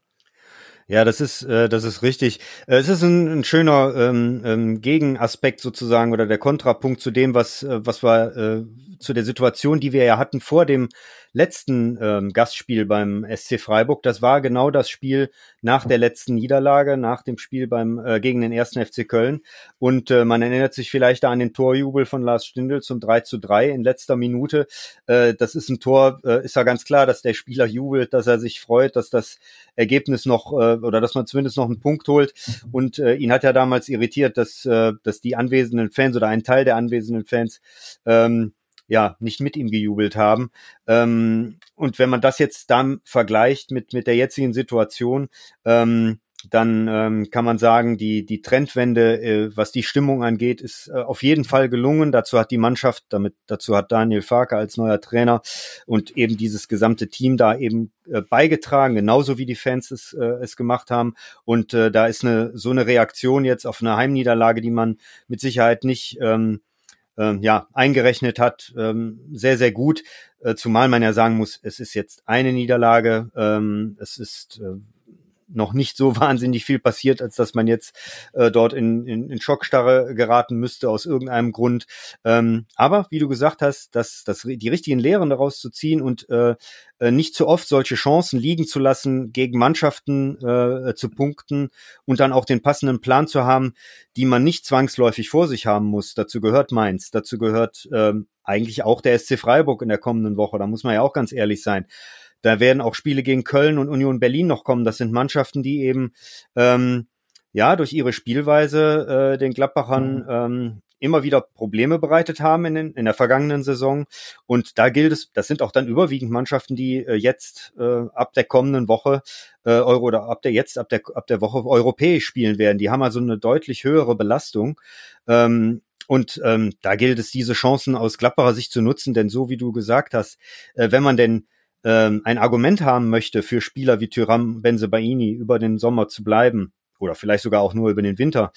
[SPEAKER 2] Ja, das ist, äh, das ist richtig. Äh, es ist ein, ein schöner ähm, ähm, Gegenaspekt sozusagen oder der Kontrapunkt zu dem, was, äh, was wir äh, zu der Situation, die wir ja hatten vor dem letzten ähm, Gastspiel beim SC Freiburg. Das war genau das Spiel nach der letzten Niederlage, nach dem Spiel beim äh, gegen den ersten FC Köln. Und äh, man erinnert sich vielleicht da an den Torjubel von Lars Stindl zum 3 zu 3 in letzter Minute. Äh, das ist ein Tor, äh, ist ja ganz klar, dass der Spieler jubelt, dass er sich freut, dass das Ergebnis noch äh, oder dass man zumindest noch einen Punkt holt. Und äh, ihn hat ja damals irritiert, dass, äh, dass die anwesenden Fans oder ein Teil der anwesenden Fans ähm, ja nicht mit ihm gejubelt haben. Ähm, und wenn man das jetzt dann vergleicht mit mit der jetzigen Situation, ähm, dann ähm, kann man sagen, die, die Trendwende, äh, was die Stimmung angeht, ist äh, auf jeden Fall gelungen. Dazu hat die Mannschaft, damit, dazu hat Daniel Farke als neuer Trainer und eben dieses gesamte Team da eben äh, beigetragen, genauso wie die Fans es, äh, es gemacht haben. Und äh, da ist eine so eine Reaktion jetzt auf eine Heimniederlage, die man mit Sicherheit nicht ähm, ähm, ja, eingerechnet hat, ähm, sehr, sehr gut. Äh, zumal man ja sagen muss, es ist jetzt eine Niederlage, ähm, es ist äh, noch nicht so wahnsinnig viel passiert, als dass man jetzt äh, dort in, in, in Schockstarre geraten müsste aus irgendeinem Grund. Ähm, aber wie du gesagt hast, dass, dass die richtigen Lehren daraus zu ziehen und äh, äh, nicht zu oft solche Chancen liegen zu lassen, gegen Mannschaften äh, zu punkten und dann auch den passenden Plan zu haben, die man nicht zwangsläufig vor sich haben muss. Dazu gehört Mainz, dazu gehört ähm, eigentlich auch der SC Freiburg in der kommenden Woche. Da muss man ja auch ganz ehrlich sein. Da werden auch Spiele gegen Köln und Union Berlin noch kommen. Das sind Mannschaften, die eben ähm, ja durch ihre Spielweise äh, den Gladbachern mhm. ähm, immer wieder Probleme bereitet haben in, den, in der vergangenen Saison. Und da gilt es, das sind auch dann überwiegend Mannschaften, die äh, jetzt äh, ab der kommenden Woche äh, Euro oder ab der jetzt, ab der, ab der Woche europäisch spielen werden. Die haben also eine deutlich höhere Belastung. Ähm, und ähm, da gilt es, diese Chancen aus Gladbacher Sicht zu nutzen, denn so wie du gesagt hast, äh, wenn man denn ähm, ein Argument haben möchte für Spieler wie Tyram Benzebaini über den Sommer zu bleiben oder vielleicht sogar auch nur über den Winter,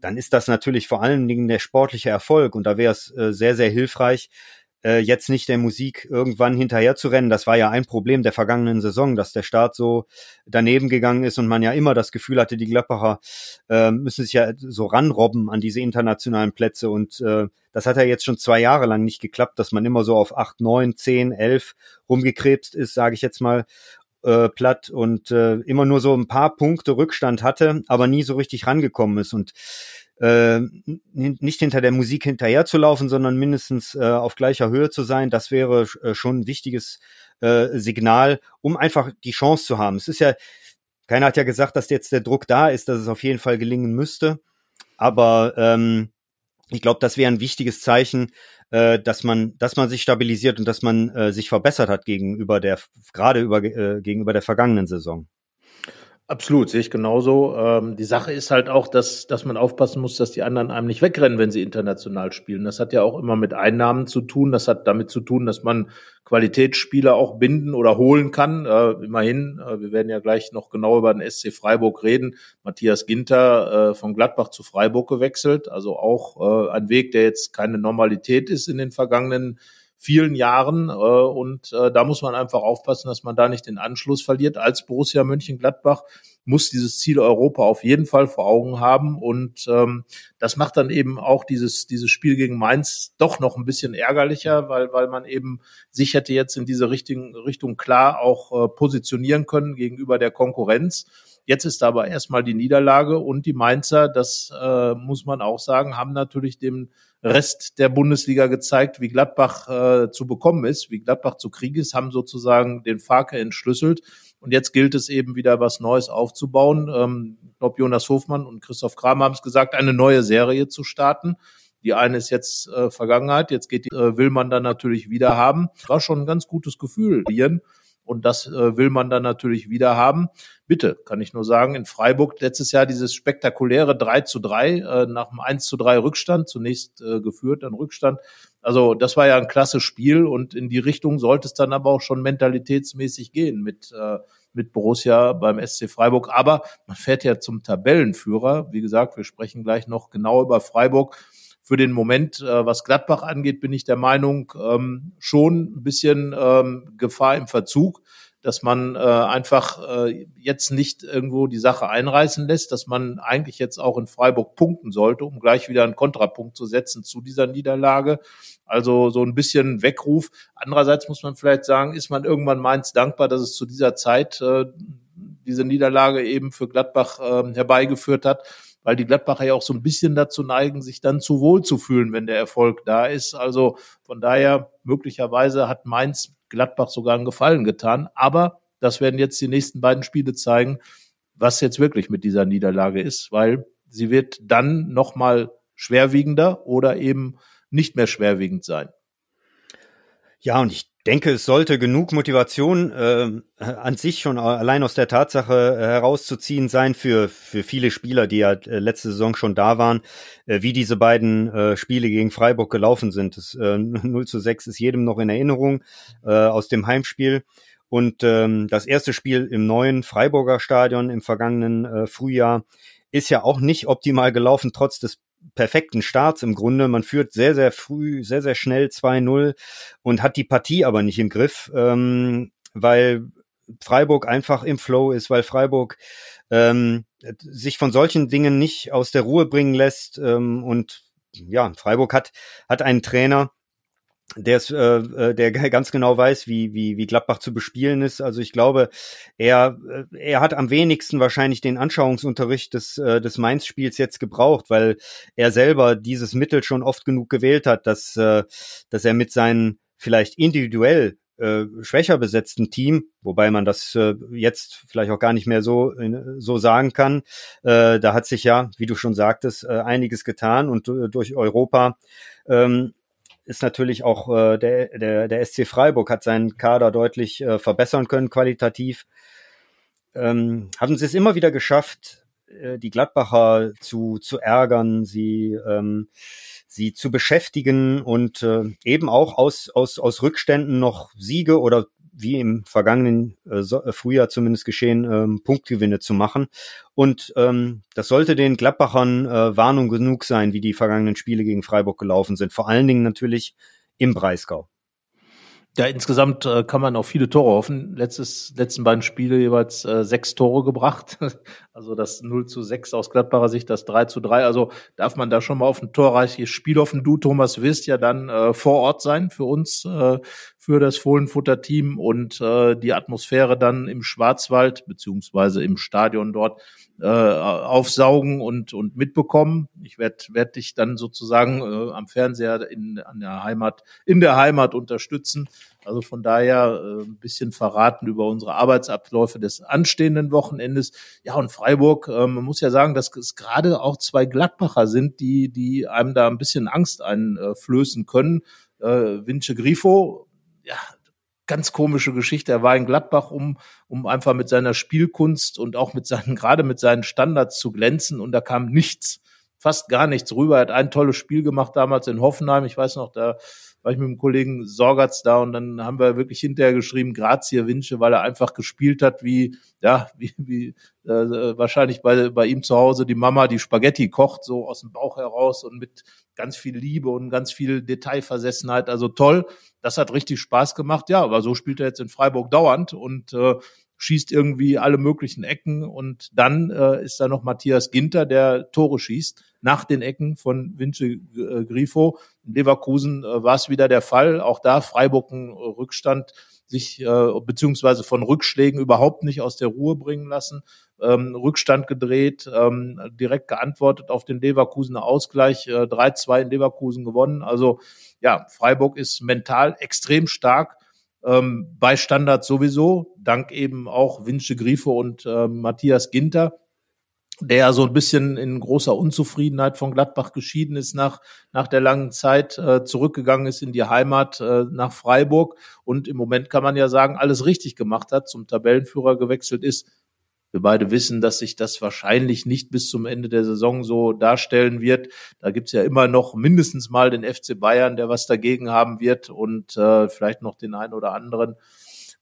[SPEAKER 2] dann ist das natürlich vor allen Dingen der sportliche Erfolg und da wäre es äh, sehr, sehr hilfreich, äh, jetzt nicht der Musik irgendwann hinterher zu rennen. Das war ja ein Problem der vergangenen Saison, dass der Start so daneben gegangen ist und man ja immer das Gefühl hatte, die Gladbacher äh, müssen sich ja so ranrobben an diese internationalen Plätze und äh, das hat ja jetzt schon zwei Jahre lang nicht geklappt, dass man immer so auf acht, neun, zehn, elf rumgekrebst ist, sage ich jetzt mal äh, platt und äh, immer nur so ein paar Punkte Rückstand hatte, aber nie so richtig rangekommen ist und äh, nicht hinter der Musik hinterher zu laufen, sondern mindestens äh, auf gleicher Höhe zu sein, das wäre äh, schon ein wichtiges äh, Signal, um einfach die Chance zu haben. Es ist ja, keiner hat ja gesagt, dass jetzt der Druck da ist, dass es auf jeden Fall gelingen müsste. Aber ähm, ich glaube, das wäre ein wichtiges Zeichen, äh, dass man, dass man sich stabilisiert und dass man äh, sich verbessert hat gegenüber der, gerade über, äh, gegenüber der vergangenen Saison.
[SPEAKER 1] Absolut, sehe ich genauso. Ähm, die Sache ist halt auch, dass, dass man aufpassen muss, dass die anderen einem nicht wegrennen, wenn sie international spielen. Das hat ja auch immer mit Einnahmen zu tun. Das hat damit zu tun, dass man Qualitätsspieler auch binden oder holen kann. Äh, immerhin, äh, wir werden ja gleich noch genau über den SC Freiburg reden. Matthias Ginter äh, von Gladbach zu Freiburg gewechselt. Also auch äh, ein Weg, der jetzt keine Normalität ist in den vergangenen vielen Jahren. Äh, und äh, da muss man einfach aufpassen, dass man da nicht den Anschluss verliert. Als Borussia Mönchengladbach muss dieses Ziel Europa auf jeden Fall vor Augen haben. Und ähm, das macht dann eben auch dieses, dieses Spiel gegen Mainz doch noch ein bisschen ärgerlicher, weil, weil man eben sich hätte jetzt in diese Richtung, Richtung klar auch äh, positionieren können gegenüber der Konkurrenz. Jetzt ist aber erstmal die Niederlage und die Mainzer, das äh, muss man auch sagen, haben natürlich dem Rest der Bundesliga gezeigt, wie Gladbach äh, zu bekommen ist, wie Gladbach zu kriegen ist, haben sozusagen den Farke entschlüsselt. Und jetzt gilt es eben wieder was Neues aufzubauen. Ähm, ich glaube, Jonas Hofmann und Christoph Kramer haben es gesagt, eine neue Serie zu starten. Die eine ist jetzt äh, Vergangenheit, jetzt geht die, äh, will man dann natürlich wieder haben. War schon ein ganz gutes Gefühl. Und das äh, will man dann natürlich wieder haben. Bitte, kann ich nur sagen, in Freiburg letztes Jahr dieses spektakuläre 3 zu 3 äh, nach einem 1 zu 3 Rückstand, zunächst äh, geführt, dann Rückstand. Also das war ja ein klasse Spiel und in die Richtung sollte es dann aber auch schon mentalitätsmäßig gehen mit, äh, mit Borussia beim SC Freiburg. Aber man fährt ja zum Tabellenführer. Wie gesagt, wir sprechen gleich noch genau über Freiburg. Für den Moment, äh, was Gladbach angeht, bin ich der Meinung, ähm, schon ein bisschen ähm, Gefahr im Verzug dass man äh, einfach äh, jetzt nicht irgendwo die Sache einreißen lässt, dass man eigentlich jetzt auch in Freiburg punkten sollte, um gleich wieder einen Kontrapunkt zu setzen zu dieser Niederlage. Also so ein bisschen Weckruf. Andererseits muss man vielleicht sagen, ist man irgendwann Mainz dankbar, dass es zu dieser Zeit äh, diese Niederlage eben für Gladbach äh, herbeigeführt hat, weil die Gladbacher ja auch so ein bisschen dazu neigen, sich dann zu wohl zu fühlen, wenn der Erfolg da ist. Also von daher möglicherweise hat Mainz Gladbach sogar einen Gefallen getan. Aber das werden jetzt die nächsten beiden Spiele zeigen, was jetzt wirklich mit dieser Niederlage ist, weil sie wird dann nochmal schwerwiegender oder eben nicht mehr schwerwiegend sein.
[SPEAKER 2] Ja, und ich denke, es sollte genug Motivation äh, an sich schon allein aus der Tatsache herauszuziehen sein für, für viele Spieler, die ja äh, letzte Saison schon da waren, äh, wie diese beiden äh, Spiele gegen Freiburg gelaufen sind. Das äh, 0 zu 6 ist jedem noch in Erinnerung äh, aus dem Heimspiel. Und ähm, das erste Spiel im neuen Freiburger Stadion im vergangenen äh, Frühjahr ist ja auch nicht optimal gelaufen, trotz des perfekten Starts im Grunde. Man führt sehr, sehr früh, sehr, sehr schnell 2-0 und hat die Partie aber nicht im Griff, ähm, weil Freiburg einfach im Flow ist, weil Freiburg ähm, sich von solchen Dingen nicht aus der Ruhe bringen lässt. Ähm, und ja, Freiburg hat, hat einen Trainer, der ist, äh, äh der ganz genau weiß, wie, wie, wie Gladbach zu bespielen ist. Also ich glaube, er, äh, er hat am wenigsten wahrscheinlich den Anschauungsunterricht des, äh, des Mainz-Spiels jetzt gebraucht, weil er selber dieses Mittel schon oft genug gewählt hat, dass, äh, dass er mit seinen vielleicht individuell äh, schwächer besetzten Team, wobei man das äh, jetzt vielleicht auch gar nicht mehr so so sagen kann. Äh, da hat sich ja, wie du schon sagtest, äh, einiges getan und äh, durch Europa ähm, ist natürlich auch äh, der, der, der SC Freiburg hat seinen Kader deutlich äh, verbessern können, qualitativ. Ähm, haben sie es immer wieder geschafft, äh, die Gladbacher zu, zu ärgern, sie, ähm, sie zu beschäftigen und äh, eben auch aus, aus, aus Rückständen noch Siege oder wie im vergangenen äh, äh, Frühjahr zumindest geschehen, ähm, Punktgewinne zu machen. Und ähm, das sollte den Gladbachern äh, Warnung genug sein, wie die vergangenen Spiele gegen Freiburg gelaufen sind. Vor allen Dingen natürlich im Breisgau.
[SPEAKER 1] Ja, insgesamt äh, kann man auf viele Tore hoffen. Letztes, letzten beiden Spiele jeweils äh, sechs Tore gebracht. Also das 0 zu 6 aus Gladbacher Sicht, das 3 zu 3. Also darf man da schon mal auf ein torreiches Spiel hoffen. Du, Thomas, wirst ja dann äh, vor Ort sein für uns, äh, für das Fohlenfutter-Team und äh, die Atmosphäre dann im Schwarzwald beziehungsweise im Stadion dort äh, aufsaugen und, und mitbekommen. Ich werde werd dich dann sozusagen äh, am Fernseher in, an der Heimat, in der Heimat unterstützen. Also von daher äh, ein bisschen verraten über unsere Arbeitsabläufe des anstehenden Wochenendes. Ja, und Freiburg, äh, man muss ja sagen, dass es gerade auch zwei Gladbacher sind, die, die einem da ein bisschen Angst einflößen können. Äh, Vince Grifo, ja, ganz komische Geschichte. Er war in Gladbach, um, um einfach mit seiner Spielkunst und auch mit seinen, gerade mit seinen Standards zu glänzen und da kam nichts, fast gar nichts rüber. Er hat ein tolles Spiel gemacht damals in Hoffenheim. Ich weiß noch, da war ich mit dem Kollegen Sorgatz da und dann haben wir wirklich hinterher geschrieben, Grazie Winche, weil er einfach gespielt hat wie, ja, wie, wie äh, wahrscheinlich bei, bei ihm zu Hause die Mama die Spaghetti kocht, so aus dem Bauch heraus und mit ganz viel Liebe und ganz viel Detailversessenheit. Also toll, das hat richtig Spaß gemacht. Ja, aber so spielt er jetzt in Freiburg dauernd und äh, schießt irgendwie alle möglichen Ecken und dann äh, ist da noch Matthias Ginter, der Tore schießt nach den Ecken von Vince äh, Grifo. In Leverkusen äh, war es wieder der Fall. Auch da Freiburg ein Rückstand sich äh, beziehungsweise von Rückschlägen überhaupt nicht aus der Ruhe bringen lassen. Ähm, Rückstand gedreht, ähm, direkt geantwortet auf den Leverkusener Ausgleich, äh, 3-2 in Leverkusen gewonnen. Also ja, Freiburg ist mental extrem stark. Ähm, bei Standard sowieso, dank eben auch Vince Grifo und äh, Matthias Ginter der so ein bisschen in großer Unzufriedenheit von Gladbach geschieden ist nach, nach der langen Zeit, äh, zurückgegangen ist in die Heimat äh, nach Freiburg und im Moment kann man ja sagen, alles richtig gemacht hat, zum Tabellenführer gewechselt ist. Wir beide wissen, dass sich das wahrscheinlich nicht bis zum Ende der Saison so darstellen wird. Da gibt's ja immer noch mindestens mal den FC Bayern, der was dagegen haben wird und äh, vielleicht noch den einen oder anderen.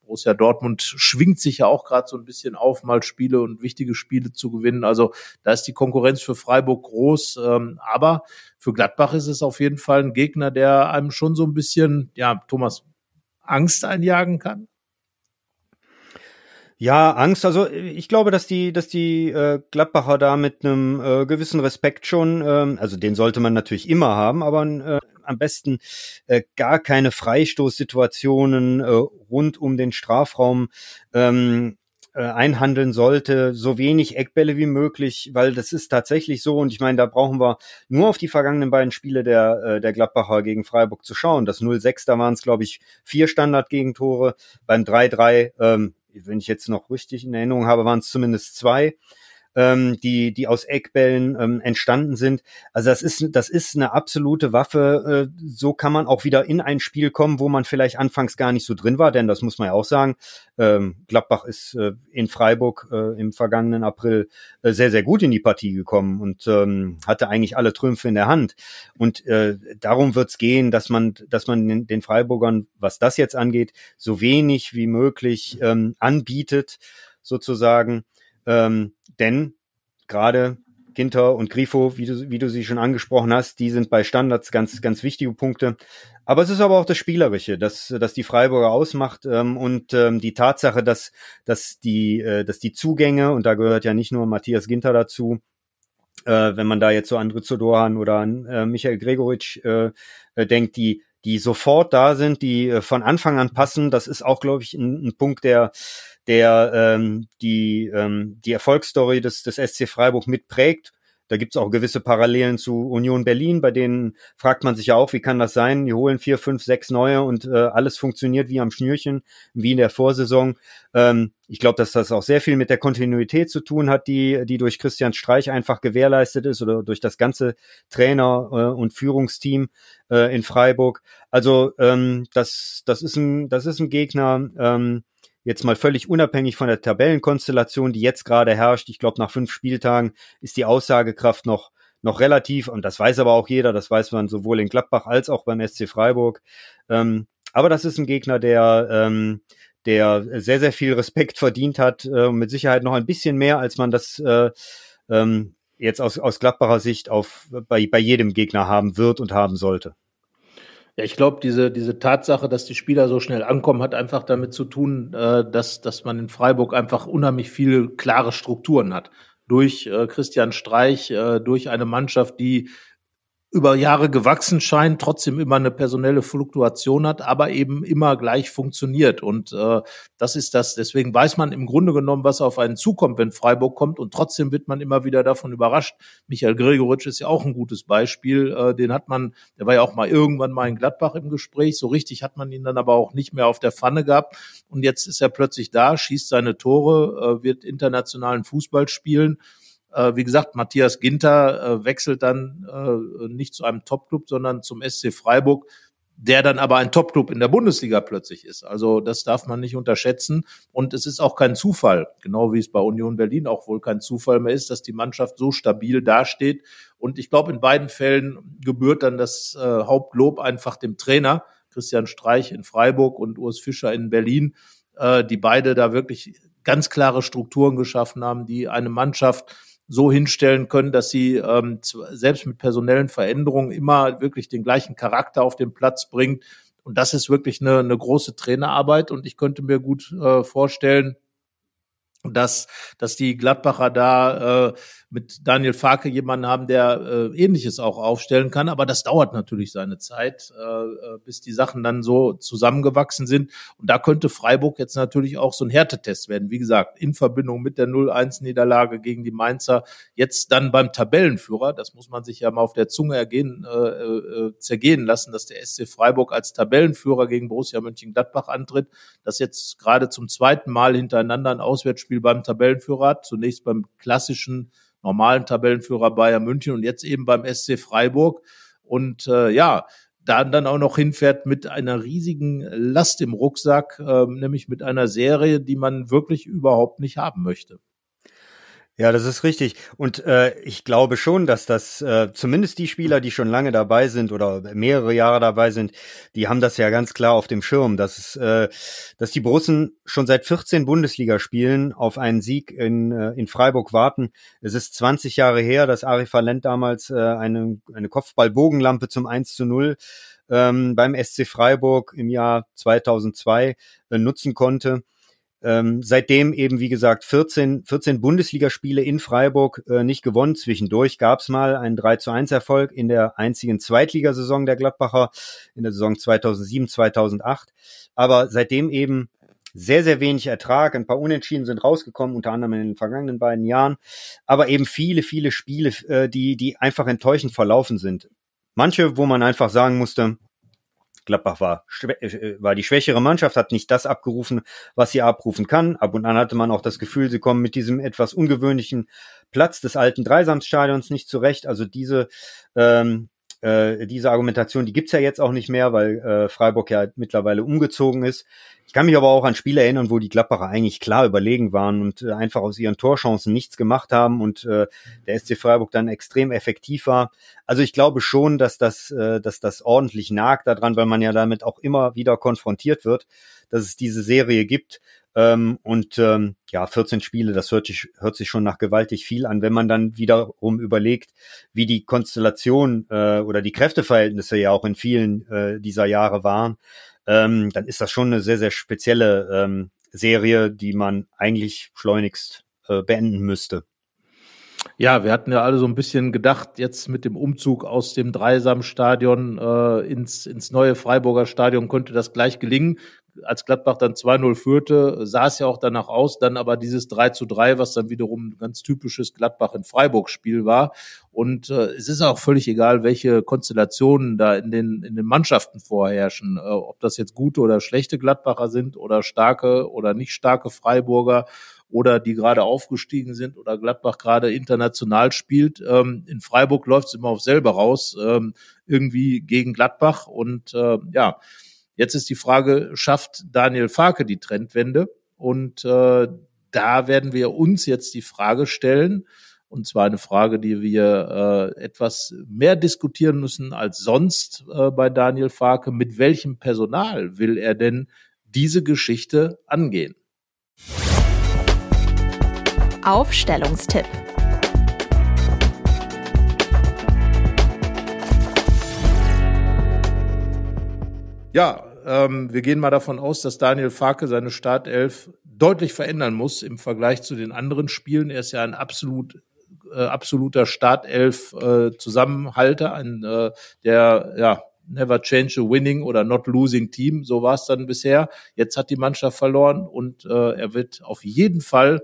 [SPEAKER 1] Borussia Dortmund schwingt sich ja auch gerade so ein bisschen auf, mal Spiele und wichtige Spiele zu gewinnen. Also da ist die Konkurrenz für Freiburg groß. Ähm, aber für Gladbach ist es auf jeden Fall ein Gegner, der einem schon so ein bisschen, ja, Thomas, Angst einjagen kann.
[SPEAKER 2] Ja, Angst. Also ich glaube, dass die, dass die äh, Gladbacher da mit einem äh, gewissen Respekt schon, ähm, also den sollte man natürlich immer haben, aber äh, am besten äh, gar keine Freistoßsituationen äh, rund um den Strafraum ähm, äh, einhandeln sollte, so wenig Eckbälle wie möglich, weil das ist tatsächlich so und ich meine, da brauchen wir nur auf die vergangenen beiden Spiele der, äh, der Gladbacher gegen Freiburg zu schauen. Das 0-6, da waren es, glaube ich, vier Standardgegentore, beim 3-3 ähm, wenn ich jetzt noch richtig in Erinnerung habe, waren es zumindest zwei ähm, die, die aus Eckbällen ähm, entstanden sind. Also das ist, das ist eine absolute Waffe. Äh, so kann man auch wieder in ein Spiel kommen, wo man vielleicht anfangs gar nicht so drin war, denn das muss man ja auch sagen. Ähm, Gladbach ist äh, in Freiburg äh, im vergangenen April äh, sehr, sehr gut in die Partie gekommen und ähm, hatte eigentlich alle Trümpfe in der Hand. Und äh, darum wird es gehen, dass man, dass man den, den Freiburgern, was das jetzt angeht, so wenig wie möglich ähm, anbietet, sozusagen. Ähm, denn gerade Ginter und Grifo, wie du, wie du sie schon angesprochen hast, die sind bei Standards ganz, ganz wichtige Punkte. Aber es ist aber auch das Spielerische, das, das die Freiburger ausmacht ähm, und ähm, die Tatsache, dass, dass, die, äh, dass die Zugänge, und da gehört ja nicht nur Matthias Ginter dazu, äh, wenn man da jetzt so an Rizzo Dohan oder an äh, Michael Gregoritsch äh, äh, denkt, die, die sofort da sind, die äh, von Anfang an passen, das ist auch, glaube ich, ein, ein Punkt, der, der ähm, die, ähm, die Erfolgsstory des, des SC Freiburg mitprägt. Da gibt's auch gewisse Parallelen zu Union Berlin, bei denen fragt man sich ja auch, wie kann das sein? Die holen vier, fünf, sechs neue und äh, alles funktioniert wie am Schnürchen, wie in der Vorsaison. Ähm, ich glaube, dass das auch sehr viel mit der Kontinuität zu tun hat, die, die durch Christian Streich einfach gewährleistet ist oder durch das ganze Trainer- äh, und Führungsteam äh, in Freiburg. Also ähm, das, das, ist ein, das ist ein Gegner, ähm, jetzt mal völlig unabhängig von der Tabellenkonstellation, die jetzt gerade herrscht, ich glaube, nach fünf Spieltagen ist die Aussagekraft noch, noch relativ, und das weiß aber auch jeder, das weiß man sowohl in Gladbach als auch beim SC Freiburg. Ähm, aber das ist ein Gegner, der, ähm, der sehr, sehr viel Respekt verdient hat, äh, mit Sicherheit noch ein bisschen mehr, als man das äh, ähm, jetzt aus, aus Gladbacher Sicht auf, bei, bei jedem Gegner haben wird und haben sollte.
[SPEAKER 1] Ja, ich glaube, diese, diese Tatsache, dass die Spieler so schnell ankommen, hat einfach damit zu tun, äh, dass, dass man in Freiburg einfach unheimlich viele klare Strukturen hat. Durch äh, Christian Streich, äh, durch eine Mannschaft, die über Jahre gewachsen scheint, trotzdem immer eine personelle Fluktuation hat, aber eben immer gleich funktioniert. Und äh, das ist das. Deswegen weiß man im Grunde genommen, was auf einen zukommt, wenn Freiburg kommt. Und trotzdem wird man immer wieder davon überrascht. Michael Gregoritsch ist ja auch ein gutes Beispiel. Äh, den hat man, der war ja auch mal irgendwann mal in Gladbach im Gespräch. So richtig hat man ihn dann aber auch nicht mehr auf der Pfanne gehabt. Und jetzt ist er plötzlich da, schießt seine Tore, äh, wird internationalen Fußball spielen. Äh, wie gesagt, Matthias Ginter äh, wechselt dann äh, nicht zu einem Topclub, sondern zum SC Freiburg, der dann aber ein Topclub in der Bundesliga plötzlich ist. Also das darf man nicht unterschätzen. Und es ist auch kein Zufall, genau wie es bei Union Berlin auch wohl kein Zufall mehr ist, dass die Mannschaft so stabil dasteht. Und ich glaube, in beiden Fällen gebührt dann das äh, Hauptlob einfach dem Trainer, Christian Streich in Freiburg und Urs Fischer in Berlin, die beide da wirklich ganz klare Strukturen geschaffen haben, die eine Mannschaft so hinstellen können, dass sie ähm, selbst mit personellen Veränderungen immer wirklich den gleichen Charakter auf den Platz bringt. Und das ist wirklich eine, eine große Trainerarbeit. Und ich könnte mir gut äh, vorstellen, dass, dass die Gladbacher da äh, mit Daniel Farke jemanden haben, der äh, Ähnliches auch aufstellen kann. Aber das dauert natürlich seine Zeit, äh, äh, bis die Sachen dann so zusammengewachsen sind. Und da könnte Freiburg jetzt natürlich auch so ein Härtetest werden. Wie gesagt, in Verbindung mit der 0-1-Niederlage gegen die Mainzer, jetzt dann beim Tabellenführer, das muss man sich ja mal auf der Zunge ergehen, äh, äh, zergehen lassen, dass der SC Freiburg als Tabellenführer gegen Borussia Mönchengladbach antritt, das jetzt gerade zum zweiten Mal hintereinander ein Auswärtsspiel beim Tabellenführer hat. Zunächst beim klassischen normalen Tabellenführer Bayern München und jetzt eben beim SC Freiburg. Und äh, ja, da dann auch noch hinfährt mit einer riesigen Last im Rucksack, äh, nämlich mit einer Serie, die man wirklich überhaupt nicht haben möchte.
[SPEAKER 2] Ja, das ist richtig. Und äh, ich glaube schon, dass das äh, zumindest die Spieler, die schon lange dabei sind oder mehrere Jahre dabei sind, die haben das ja ganz klar auf dem Schirm, dass, äh, dass die Borussen schon seit 14 Bundesligaspielen auf einen Sieg in, äh, in Freiburg warten. Es ist 20 Jahre her, dass Ari Valent damals äh, eine, eine Kopfballbogenlampe zum 1 zu 0 ähm, beim SC Freiburg im Jahr 2002 äh, nutzen konnte. Ähm, seitdem eben, wie gesagt, 14, 14 Bundesligaspiele in Freiburg äh, nicht gewonnen. Zwischendurch gab es mal einen 3 zu 1 Erfolg in der einzigen Zweitligasaison der Gladbacher, in der Saison 2007, 2008. Aber seitdem eben sehr, sehr wenig Ertrag. Ein paar Unentschieden sind rausgekommen, unter anderem in den vergangenen beiden Jahren. Aber eben viele, viele Spiele, äh, die, die einfach enttäuschend verlaufen sind. Manche, wo man einfach sagen musste, Gladbach war, äh, war die schwächere Mannschaft, hat nicht das abgerufen, was sie abrufen kann. Ab und an hatte man auch das Gefühl, sie kommen mit diesem etwas ungewöhnlichen Platz des alten Dreisamsstadions nicht zurecht. Also diese ähm, äh, diese Argumentation, die gibt's ja jetzt auch nicht mehr, weil äh, Freiburg ja mittlerweile umgezogen ist. Ich kann mich aber auch an Spiele erinnern, wo die Klapperer eigentlich klar überlegen waren und äh, einfach aus ihren Torchancen nichts gemacht haben und äh, der SC Freiburg dann extrem effektiv war. Also ich glaube schon, dass das, äh, dass das ordentlich nagt daran, weil man ja damit auch immer wieder konfrontiert wird, dass es diese Serie gibt. Ähm, und ähm, ja, 14 Spiele, das hört sich, hört sich schon nach gewaltig viel an. Wenn man dann wiederum überlegt, wie die Konstellation äh, oder die Kräfteverhältnisse ja auch in vielen äh, dieser Jahre waren, ähm, dann ist das schon eine sehr, sehr spezielle ähm, Serie, die man eigentlich schleunigst äh, beenden müsste.
[SPEAKER 1] Ja, wir hatten ja alle so ein bisschen gedacht, jetzt mit dem Umzug aus dem Dreisamstadion äh, ins, ins neue Freiburger Stadion könnte das gleich gelingen als Gladbach dann 2-0 führte, sah es ja auch danach aus, dann aber dieses 3 zu 3, was dann wiederum ein ganz typisches Gladbach in Freiburg-Spiel war. Und äh, es ist auch völlig egal, welche Konstellationen da in den, in den Mannschaften vorherrschen, äh, ob das jetzt gute oder schlechte Gladbacher sind oder starke oder nicht starke Freiburger oder die gerade aufgestiegen sind oder Gladbach gerade international spielt. Ähm, in Freiburg läuft es immer auf selber raus, ähm, irgendwie gegen Gladbach. Und äh, ja, Jetzt ist die Frage, schafft Daniel Farke die Trendwende? Und äh, da werden wir uns jetzt die Frage stellen, und zwar eine Frage, die wir äh, etwas mehr diskutieren müssen als sonst äh, bei Daniel Farke. Mit welchem Personal will er denn diese Geschichte angehen?
[SPEAKER 4] Aufstellungstipp.
[SPEAKER 1] Ja, ähm, wir gehen mal davon aus, dass Daniel Farke seine Startelf deutlich verändern muss im Vergleich zu den anderen Spielen. Er ist ja ein absolut äh, absoluter Startelf äh, ein äh, der ja never change a winning oder not losing team, so war es dann bisher. Jetzt hat die Mannschaft verloren und äh, er wird auf jeden Fall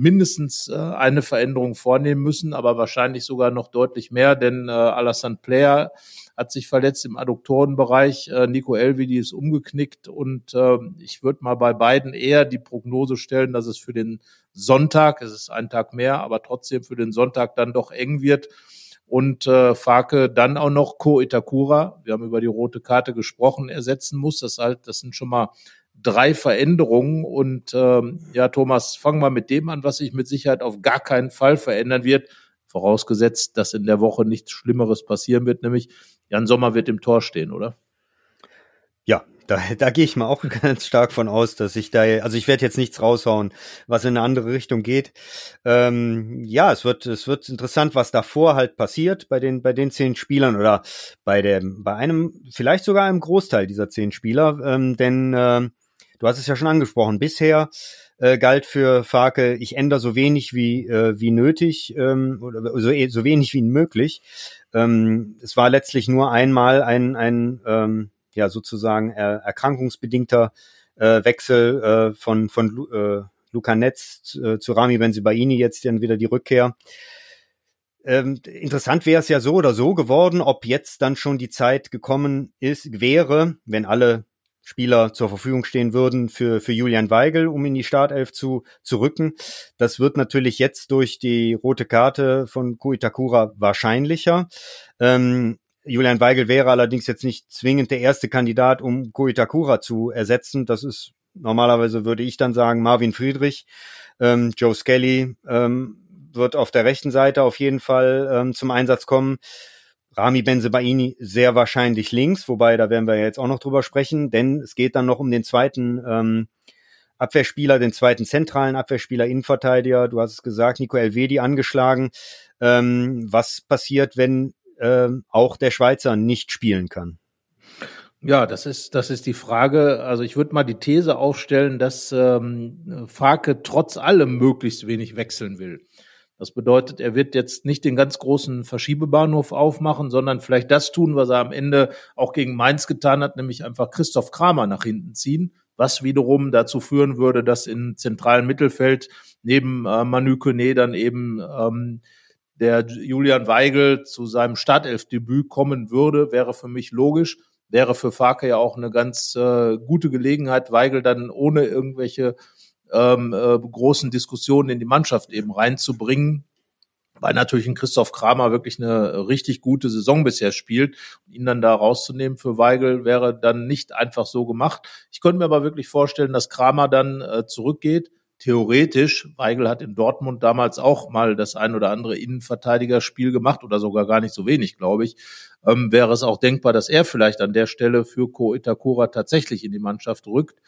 [SPEAKER 1] mindestens äh, eine Veränderung vornehmen müssen, aber wahrscheinlich sogar noch deutlich mehr, denn äh, Alassane Player hat sich verletzt im Adduktorenbereich. Äh, Nico Elvidi ist umgeknickt und äh, ich würde mal bei beiden eher die Prognose stellen, dass es für den Sonntag, es ist ein Tag mehr, aber trotzdem für den Sonntag dann doch eng wird und äh, Farke dann auch noch Ko Itakura, wir haben über die rote Karte gesprochen, ersetzen muss. Das halt, das sind schon mal drei Veränderungen und ähm, ja, Thomas, fangen wir mit dem an, was sich mit Sicherheit auf gar keinen Fall verändern wird, vorausgesetzt, dass in der Woche nichts Schlimmeres passieren wird, nämlich Jan Sommer wird im Tor stehen, oder?
[SPEAKER 2] Ja, da, da gehe ich mal auch ganz stark von aus, dass ich da, also ich werde jetzt nichts raushauen, was in eine andere Richtung geht. Ähm, ja, es wird, es wird interessant, was davor halt passiert bei den, bei den zehn Spielern oder bei dem, bei einem, vielleicht sogar einem Großteil dieser zehn Spieler, ähm, denn äh, du hast es ja schon angesprochen. Bisher äh, galt für Farke, ich ändere so wenig wie äh, wie nötig ähm, oder so, so wenig wie möglich. Ähm, es war letztlich nur einmal ein, ein ähm, ja sozusagen er, erkrankungsbedingter äh, Wechsel äh, von, von äh, Luca Netz äh, zu Rami Benzibaini, jetzt dann wieder die Rückkehr. Ähm, interessant wäre es ja so oder so geworden, ob jetzt dann schon die Zeit gekommen ist, wäre, wenn alle Spieler zur Verfügung stehen würden für, für Julian Weigel, um in die Startelf zu, zu rücken. Das wird natürlich jetzt durch die rote Karte von Kuitakura wahrscheinlicher. Ähm, Julian Weigel wäre allerdings jetzt nicht zwingend der erste Kandidat, um Kuitakura zu ersetzen. Das ist normalerweise würde ich dann sagen Marvin Friedrich, ähm, Joe Skelly ähm, wird auf der rechten Seite auf jeden Fall ähm, zum Einsatz kommen. Rami Benzebaini sehr wahrscheinlich links, wobei da werden wir jetzt auch noch drüber sprechen, denn es geht dann noch um den zweiten ähm, Abwehrspieler, den zweiten zentralen Abwehrspieler, Innenverteidiger. Du hast es gesagt, Nico Elvedi angeschlagen. Ähm, was passiert, wenn ähm, auch der Schweizer nicht spielen kann?
[SPEAKER 1] Ja, das ist, das ist die Frage. Also ich würde mal die These aufstellen, dass ähm, Farke trotz allem möglichst wenig wechseln will. Das bedeutet, er wird jetzt nicht den ganz großen Verschiebebahnhof aufmachen, sondern vielleicht das tun, was er am Ende auch gegen Mainz getan hat, nämlich einfach Christoph Kramer nach hinten ziehen, was wiederum dazu führen würde, dass im zentralen Mittelfeld neben äh, Manu Kone dann eben ähm, der Julian Weigel zu seinem Startelfdebüt kommen würde, wäre für mich logisch. Wäre für Farke ja auch eine ganz äh, gute Gelegenheit, Weigel dann ohne irgendwelche ähm, äh, großen Diskussionen in die Mannschaft eben reinzubringen, weil natürlich ein Christoph Kramer wirklich eine richtig gute Saison bisher spielt. Ihn dann da rauszunehmen für Weigel wäre dann nicht einfach so gemacht. Ich könnte mir aber wirklich vorstellen, dass Kramer dann äh, zurückgeht theoretisch, Weigel hat in Dortmund damals auch mal das ein oder andere Innenverteidigerspiel gemacht oder sogar gar nicht so wenig, glaube ich, ähm, wäre es auch denkbar, dass er vielleicht an der Stelle für Ko Itakura tatsächlich in die Mannschaft rückt.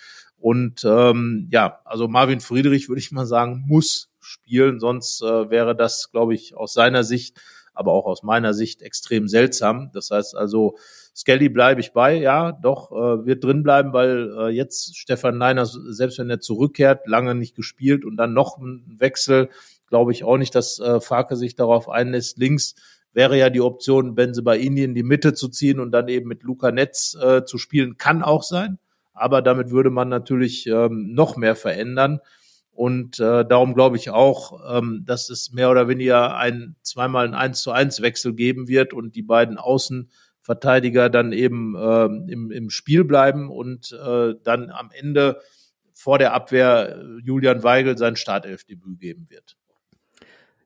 [SPEAKER 1] Und ähm, ja, also Marvin Friedrich würde ich mal sagen, muss spielen, sonst äh, wäre das, glaube ich, aus seiner Sicht aber auch aus meiner Sicht extrem seltsam. Das heißt also, Skelly bleibe ich bei, ja, doch, äh, wird drin bleiben, weil äh, jetzt Stefan Leiner, selbst wenn er zurückkehrt, lange nicht gespielt und dann noch ein Wechsel, glaube ich auch nicht, dass äh, Farke sich darauf einlässt. Links wäre ja die Option, Benzebaini in die Mitte zu ziehen und dann eben mit Luca Netz äh, zu spielen, kann auch sein. Aber damit würde man natürlich ähm, noch mehr verändern. Und äh, darum glaube ich auch, ähm, dass es mehr oder weniger ein zweimal ein 1 zu 1 Wechsel geben wird und die beiden Außenverteidiger dann eben äh, im, im Spiel bleiben und äh, dann am Ende vor der Abwehr äh, Julian Weigel sein Startelfdebüt geben wird.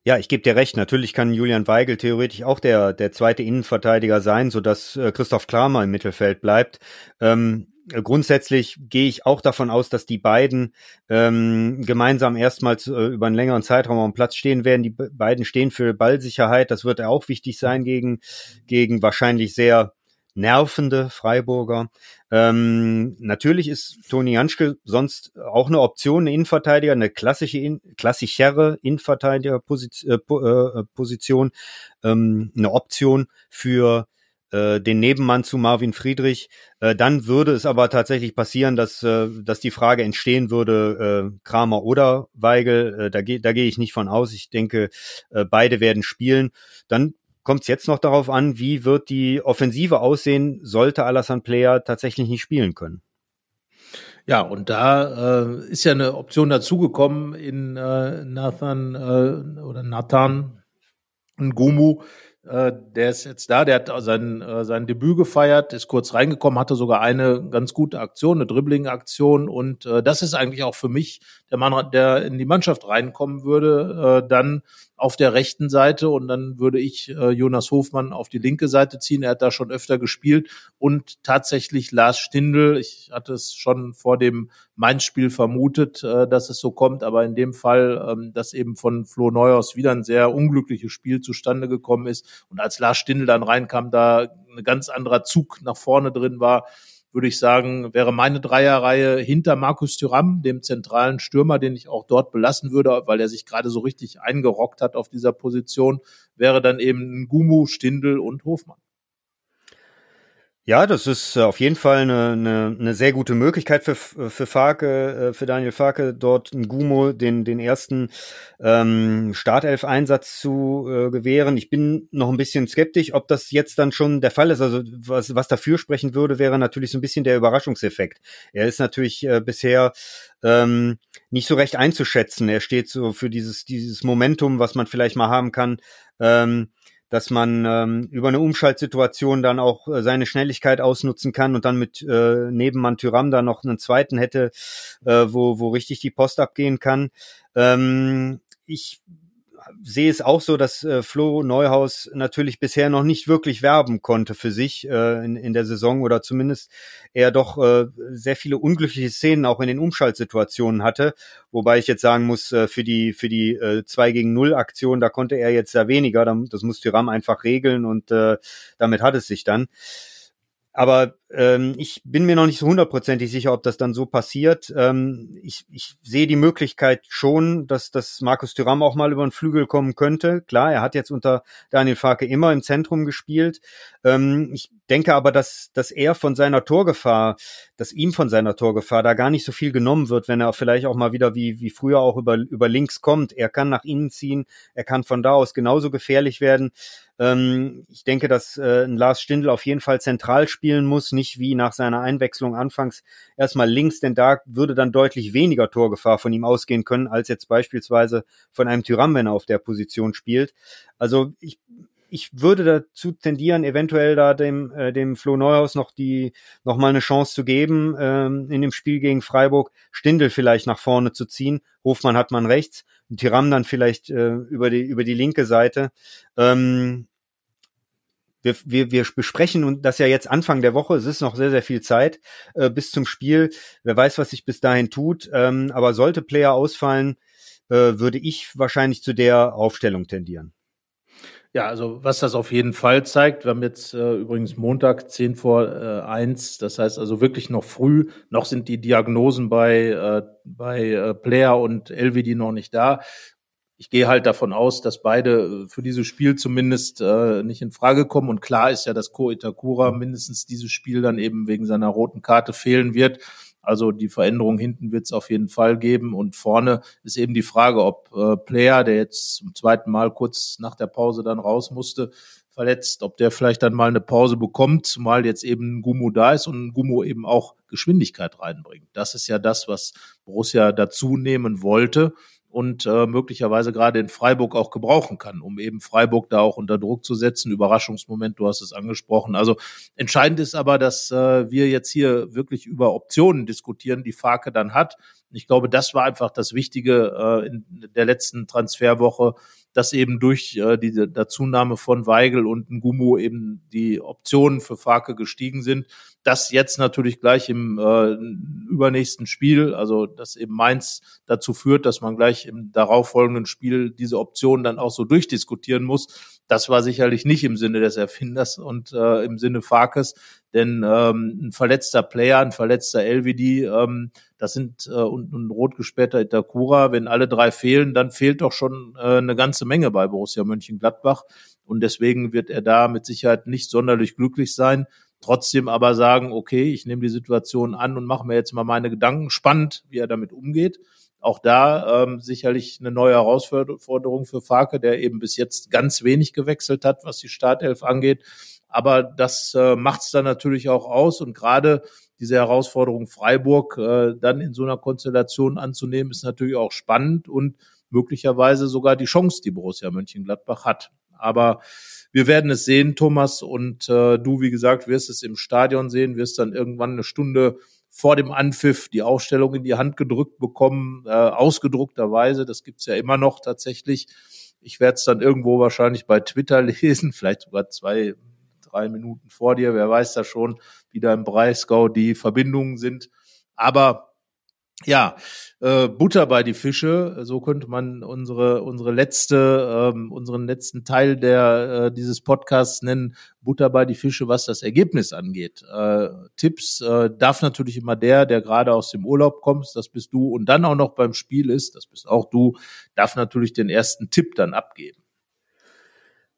[SPEAKER 2] Ja, ich gebe dir recht. Natürlich kann Julian Weigel theoretisch auch der, der zweite Innenverteidiger sein, sodass äh, Christoph Kramer im Mittelfeld bleibt. Ähm, grundsätzlich gehe ich auch davon aus, dass die beiden ähm, gemeinsam erstmals äh, über einen längeren Zeitraum am Platz stehen werden. Die beiden stehen für Ballsicherheit. Das wird auch wichtig sein gegen, gegen wahrscheinlich sehr nervende Freiburger. Ähm, natürlich ist Toni Janschke sonst auch eine Option, eine Innenverteidiger, eine klassische, in, klassischere Innenverteidigerposition, äh, ähm, eine Option für äh, den Nebenmann zu Marvin Friedrich. Äh, dann würde es aber tatsächlich passieren, dass, äh, dass die Frage entstehen würde, äh, Kramer oder Weigel. Äh, da gehe da geh ich nicht von aus. Ich denke, äh, beide werden spielen. Dann kommt es jetzt noch darauf an, wie wird die Offensive aussehen, sollte Alassane Player tatsächlich nicht spielen können.
[SPEAKER 1] Ja, und da äh, ist ja eine Option dazugekommen in äh, Nathan äh, oder Nathan Ngumu, äh, der ist jetzt da, der hat sein, äh, sein Debüt gefeiert, ist kurz reingekommen, hatte sogar eine ganz gute Aktion, eine Dribbling-Aktion und äh, das ist eigentlich auch für mich der Mann, der in die Mannschaft reinkommen würde, dann auf der rechten Seite und dann würde ich Jonas Hofmann auf die linke Seite ziehen. Er hat da schon öfter gespielt und tatsächlich Lars Stindl. Ich hatte es schon vor dem Mainz-Spiel vermutet, dass es so kommt, aber in dem Fall, ähm, dass eben von Flo Neuhaus wieder ein sehr unglückliches Spiel zustande gekommen ist und als Lars Stindl dann reinkam, da ein ganz anderer Zug nach vorne drin war würde ich sagen, wäre meine Dreierreihe hinter Markus Thüram, dem zentralen Stürmer, den ich auch dort belassen würde, weil er sich gerade so richtig eingerockt hat auf dieser Position, wäre dann eben Gumu, Stindel und Hofmann.
[SPEAKER 2] Ja, das ist äh, auf jeden Fall eine, eine, eine sehr gute Möglichkeit für, für Farke, äh, für Daniel Farke, dort ein Gumo den, den ersten ähm, Startelf-Einsatz zu äh, gewähren. Ich bin noch ein bisschen skeptisch, ob das jetzt dann schon der Fall ist. Also was, was dafür sprechen würde, wäre natürlich so ein bisschen der Überraschungseffekt. Er ist natürlich äh, bisher ähm, nicht so recht einzuschätzen. Er steht so für dieses, dieses Momentum, was man vielleicht mal haben kann. Ähm, dass man ähm, über eine Umschaltsituation dann auch äh, seine Schnelligkeit ausnutzen kann und dann mit äh, Nebenmann Tyram da noch einen zweiten hätte, äh, wo, wo richtig die Post abgehen kann. Ähm, ich sehe es auch so, dass äh, Flo Neuhaus natürlich bisher noch nicht wirklich werben konnte für sich äh, in, in der Saison oder zumindest er doch äh, sehr viele unglückliche Szenen auch in den Umschaltsituationen hatte. Wobei ich jetzt sagen muss, äh, für die für die äh, 2 gegen 0 Aktion, da konnte er jetzt sehr weniger. Das muss Tyram einfach regeln und äh, damit hat es sich dann. Aber ähm, ich bin mir noch nicht so hundertprozentig sicher, ob das dann so passiert. Ähm, ich, ich sehe die Möglichkeit schon, dass, dass Markus Thuram auch mal über den Flügel kommen könnte. Klar, er hat jetzt unter Daniel Farke immer im Zentrum gespielt. Ähm, ich denke aber, dass, dass er von seiner Torgefahr, dass ihm von seiner Torgefahr da gar nicht so viel genommen wird, wenn er vielleicht auch mal wieder wie, wie früher auch über, über links kommt. Er kann nach innen ziehen, er kann von da aus genauso gefährlich werden. Ähm, ich denke, dass äh, Lars Stindl auf jeden Fall zentral spielen muss, nicht wie nach seiner Einwechslung anfangs erstmal links, denn da würde dann deutlich weniger Torgefahr von ihm ausgehen können, als jetzt beispielsweise von einem Tyram, wenn er auf der Position spielt. Also ich ich würde dazu tendieren, eventuell da dem, äh, dem Flo Neuhaus noch die, noch mal eine Chance zu geben, ähm, in dem Spiel gegen Freiburg, Stindel vielleicht nach vorne zu ziehen. Hofmann hat man rechts, Tiram dann vielleicht äh, über die, über die linke Seite. Ähm, wir, wir, wir besprechen das ja jetzt Anfang der Woche. Es ist noch sehr, sehr viel Zeit äh, bis zum Spiel. Wer weiß, was sich bis dahin tut. Ähm, aber sollte Player ausfallen, äh, würde ich wahrscheinlich zu der Aufstellung tendieren.
[SPEAKER 1] Ja, also was das auf jeden Fall zeigt, wir haben jetzt äh, übrigens Montag 10 vor äh, 1, das heißt also wirklich noch früh, noch sind die Diagnosen bei, äh, bei äh, Player und LVD noch nicht da. Ich gehe halt davon aus, dass beide äh, für dieses Spiel zumindest äh, nicht in Frage kommen. Und klar ist ja, dass Ko Itakura mindestens dieses Spiel dann eben wegen seiner roten Karte fehlen wird. Also die Veränderung hinten wird es auf jeden Fall geben. Und vorne ist eben die Frage, ob äh, Player, der jetzt zum zweiten Mal kurz nach der Pause dann raus musste, verletzt, ob der vielleicht dann mal eine Pause bekommt, zumal jetzt eben Gumo da ist und Gumo eben auch Geschwindigkeit reinbringt. Das ist ja das, was Borussia dazu nehmen wollte und äh, möglicherweise gerade in Freiburg auch gebrauchen kann, um eben Freiburg da auch unter Druck zu setzen. Überraschungsmoment, du hast es angesprochen. Also entscheidend ist aber, dass äh, wir jetzt hier wirklich über Optionen diskutieren, die Farke dann hat. Ich glaube, das war einfach das Wichtige äh, in der letzten Transferwoche, dass eben durch äh, die Dazunahme von Weigel und Ngumu eben die Optionen für Farke gestiegen sind. Das jetzt natürlich gleich im äh, übernächsten Spiel, also dass eben Mainz dazu führt, dass man gleich im darauffolgenden Spiel diese Optionen dann auch so durchdiskutieren muss. Das war sicherlich nicht im Sinne des Erfinders und äh, im Sinne Farkes, denn ähm, ein verletzter Player, ein verletzter LVD, ähm, das sind äh, und ein rot gesperrter Itakura. Wenn alle drei fehlen, dann fehlt doch schon äh, eine ganze Menge bei Borussia Mönchengladbach. Und deswegen wird er da mit Sicherheit nicht sonderlich glücklich sein. Trotzdem aber sagen, okay, ich nehme die Situation an und mache mir jetzt mal meine Gedanken. Spannend, wie er damit umgeht. Auch da ähm, sicherlich eine neue Herausforderung für Farke, der eben bis jetzt ganz wenig gewechselt hat, was die Startelf angeht. Aber das äh, macht es dann natürlich auch aus. Und gerade diese Herausforderung Freiburg äh, dann in so einer Konstellation anzunehmen, ist natürlich auch spannend und möglicherweise sogar die Chance, die Borussia Mönchengladbach hat. Aber wir werden es sehen, Thomas, und äh, du, wie gesagt, wirst es im Stadion sehen, wirst dann irgendwann eine Stunde vor dem Anpfiff die Ausstellung in die Hand gedrückt bekommen, äh, ausgedruckterweise. Das gibt's ja immer noch tatsächlich. Ich werde es dann irgendwo wahrscheinlich bei Twitter lesen, vielleicht sogar zwei, drei Minuten vor dir. Wer weiß da schon, wie da im Breisgau die Verbindungen sind. Aber ja, äh, Butter bei die Fische, so könnte man unsere unsere letzte ähm, unseren letzten Teil der äh, dieses Podcasts nennen. Butter bei die Fische, was das Ergebnis angeht. Äh, Tipps äh, darf natürlich immer der, der gerade aus dem Urlaub kommt, das bist du und dann auch noch beim Spiel ist, das bist auch du, darf natürlich den ersten Tipp dann abgeben.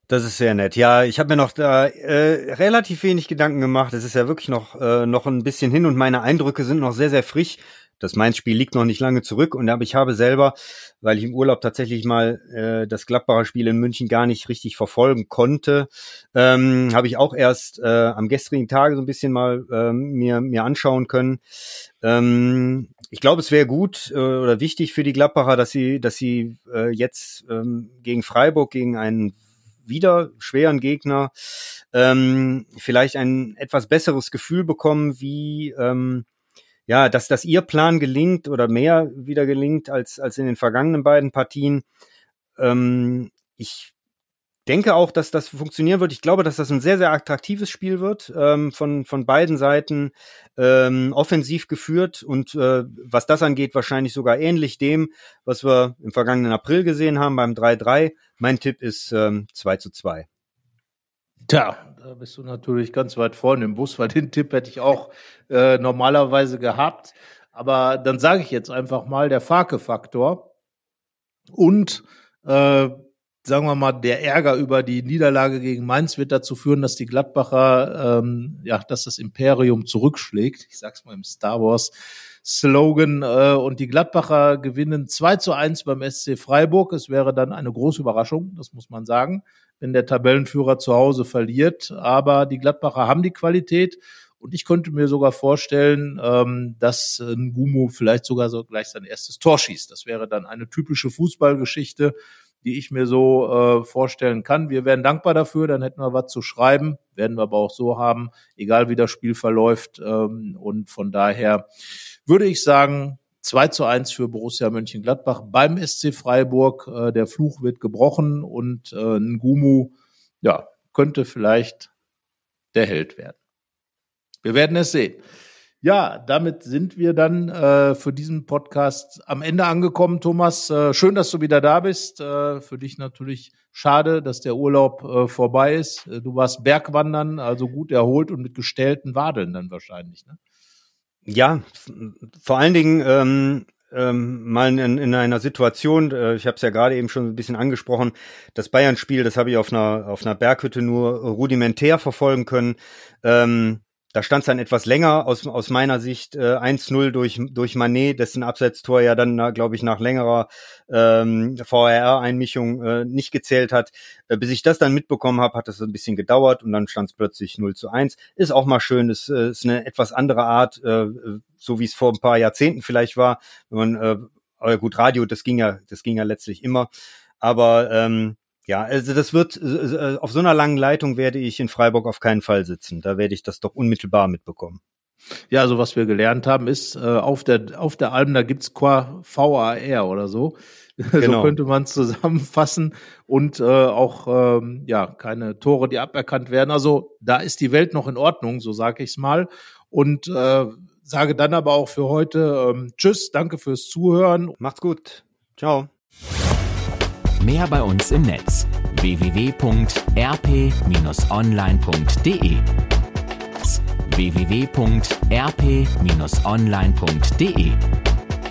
[SPEAKER 2] Das ist sehr nett. Ja, ich habe mir noch da äh, relativ wenig Gedanken gemacht. Es ist ja wirklich noch äh, noch ein bisschen hin und meine Eindrücke sind noch sehr sehr frisch. Das Mainz-Spiel liegt noch nicht lange zurück und aber ich habe selber, weil ich im Urlaub tatsächlich mal äh, das Gladbacher Spiel in München gar nicht richtig verfolgen konnte, ähm, habe ich auch erst äh, am gestrigen Tage so ein bisschen mal äh, mir mir anschauen können. Ähm, ich glaube, es wäre gut äh, oder wichtig für die Gladbacher, dass sie dass sie äh, jetzt ähm, gegen Freiburg gegen einen wieder schweren Gegner ähm, vielleicht ein etwas besseres Gefühl bekommen, wie ähm, ja, dass, dass ihr Plan gelingt oder mehr wieder gelingt als, als in den vergangenen beiden Partien. ähm, ich denke auch, dass das funktionieren wird. Ich glaube, dass das ein sehr, sehr attraktives Spiel wird, ähm, von, von beiden Seiten ähm, offensiv geführt und äh, was das angeht, wahrscheinlich sogar ähnlich dem, was wir im vergangenen April gesehen haben beim 3-3. Mein Tipp ist ähm, 2 zu 2.
[SPEAKER 1] Tja, da bist du natürlich ganz weit vorne im Bus, weil den Tipp hätte ich auch äh, normalerweise gehabt. Aber dann sage ich jetzt einfach mal der Farke-Faktor und äh, sagen wir mal, der Ärger über die Niederlage gegen Mainz wird dazu führen, dass die Gladbacher, ähm, ja, dass das Imperium zurückschlägt. Ich sag's mal im Star Wars Slogan. Äh, und die Gladbacher gewinnen 2 zu 1 beim SC Freiburg. Es wäre dann eine große Überraschung, das muss man sagen, wenn der Tabellenführer zu Hause verliert. Aber die Gladbacher haben die Qualität. Und ich könnte mir sogar vorstellen, ähm, dass Ngumu vielleicht sogar so gleich sein erstes Tor schießt. Das wäre dann eine typische Fußballgeschichte die ich mir so äh, vorstellen kann. Wir wären dankbar dafür, dann hätten wir was zu schreiben, werden wir aber auch so haben, egal wie das Spiel verläuft. Ähm, und von daher würde ich sagen, 2 zu 1 für Borussia Mönchengladbach beim SC Freiburg. Äh, der Fluch wird gebrochen und äh, Ngumu, ja, könnte vielleicht der Held werden. Wir werden es sehen. Ja, damit sind wir dann äh, für diesen Podcast am Ende angekommen, Thomas. Äh, schön, dass du wieder da bist. Äh, für dich natürlich schade, dass der Urlaub äh, vorbei ist. Äh, du warst Bergwandern, also gut erholt und mit gestellten Wadeln dann wahrscheinlich. Ne?
[SPEAKER 2] Ja, vor allen Dingen ähm, ähm, mal in, in einer Situation, äh, ich habe es ja gerade eben schon ein bisschen angesprochen, das Bayern-Spiel, das habe ich auf einer, auf einer Berghütte nur rudimentär verfolgen können. Ähm, da stand es dann etwas länger aus, aus meiner Sicht äh, 1-0 durch, durch Manet, dessen Abseitstor ja dann, glaube ich, nach längerer ähm, VRR-Einmischung äh, nicht gezählt hat. Äh, bis ich das dann mitbekommen habe, hat das ein bisschen gedauert und dann stand es plötzlich 0 zu 1. Ist auch mal schön, ist, äh, ist eine etwas andere Art, äh, so wie es vor ein paar Jahrzehnten vielleicht war. Wenn man, äh, gut, Radio, das ging ja, das ging ja letztlich immer. Aber ähm, ja, also das wird, äh, auf so einer langen Leitung werde ich in Freiburg auf keinen Fall sitzen. Da werde ich das doch unmittelbar mitbekommen.
[SPEAKER 1] Ja, also was wir gelernt haben, ist, äh, auf der, auf der Alm, da gibt's qua VAR oder so. Genau. so könnte man zusammenfassen. Und äh, auch ähm, ja keine Tore, die aberkannt werden. Also da ist die Welt noch in Ordnung, so sage ich es mal. Und äh, sage dann aber auch für heute ähm, Tschüss, danke fürs Zuhören.
[SPEAKER 2] Macht's gut. Ciao.
[SPEAKER 3] Mehr bei uns im Netz www.rp-online.de www.rp-online.de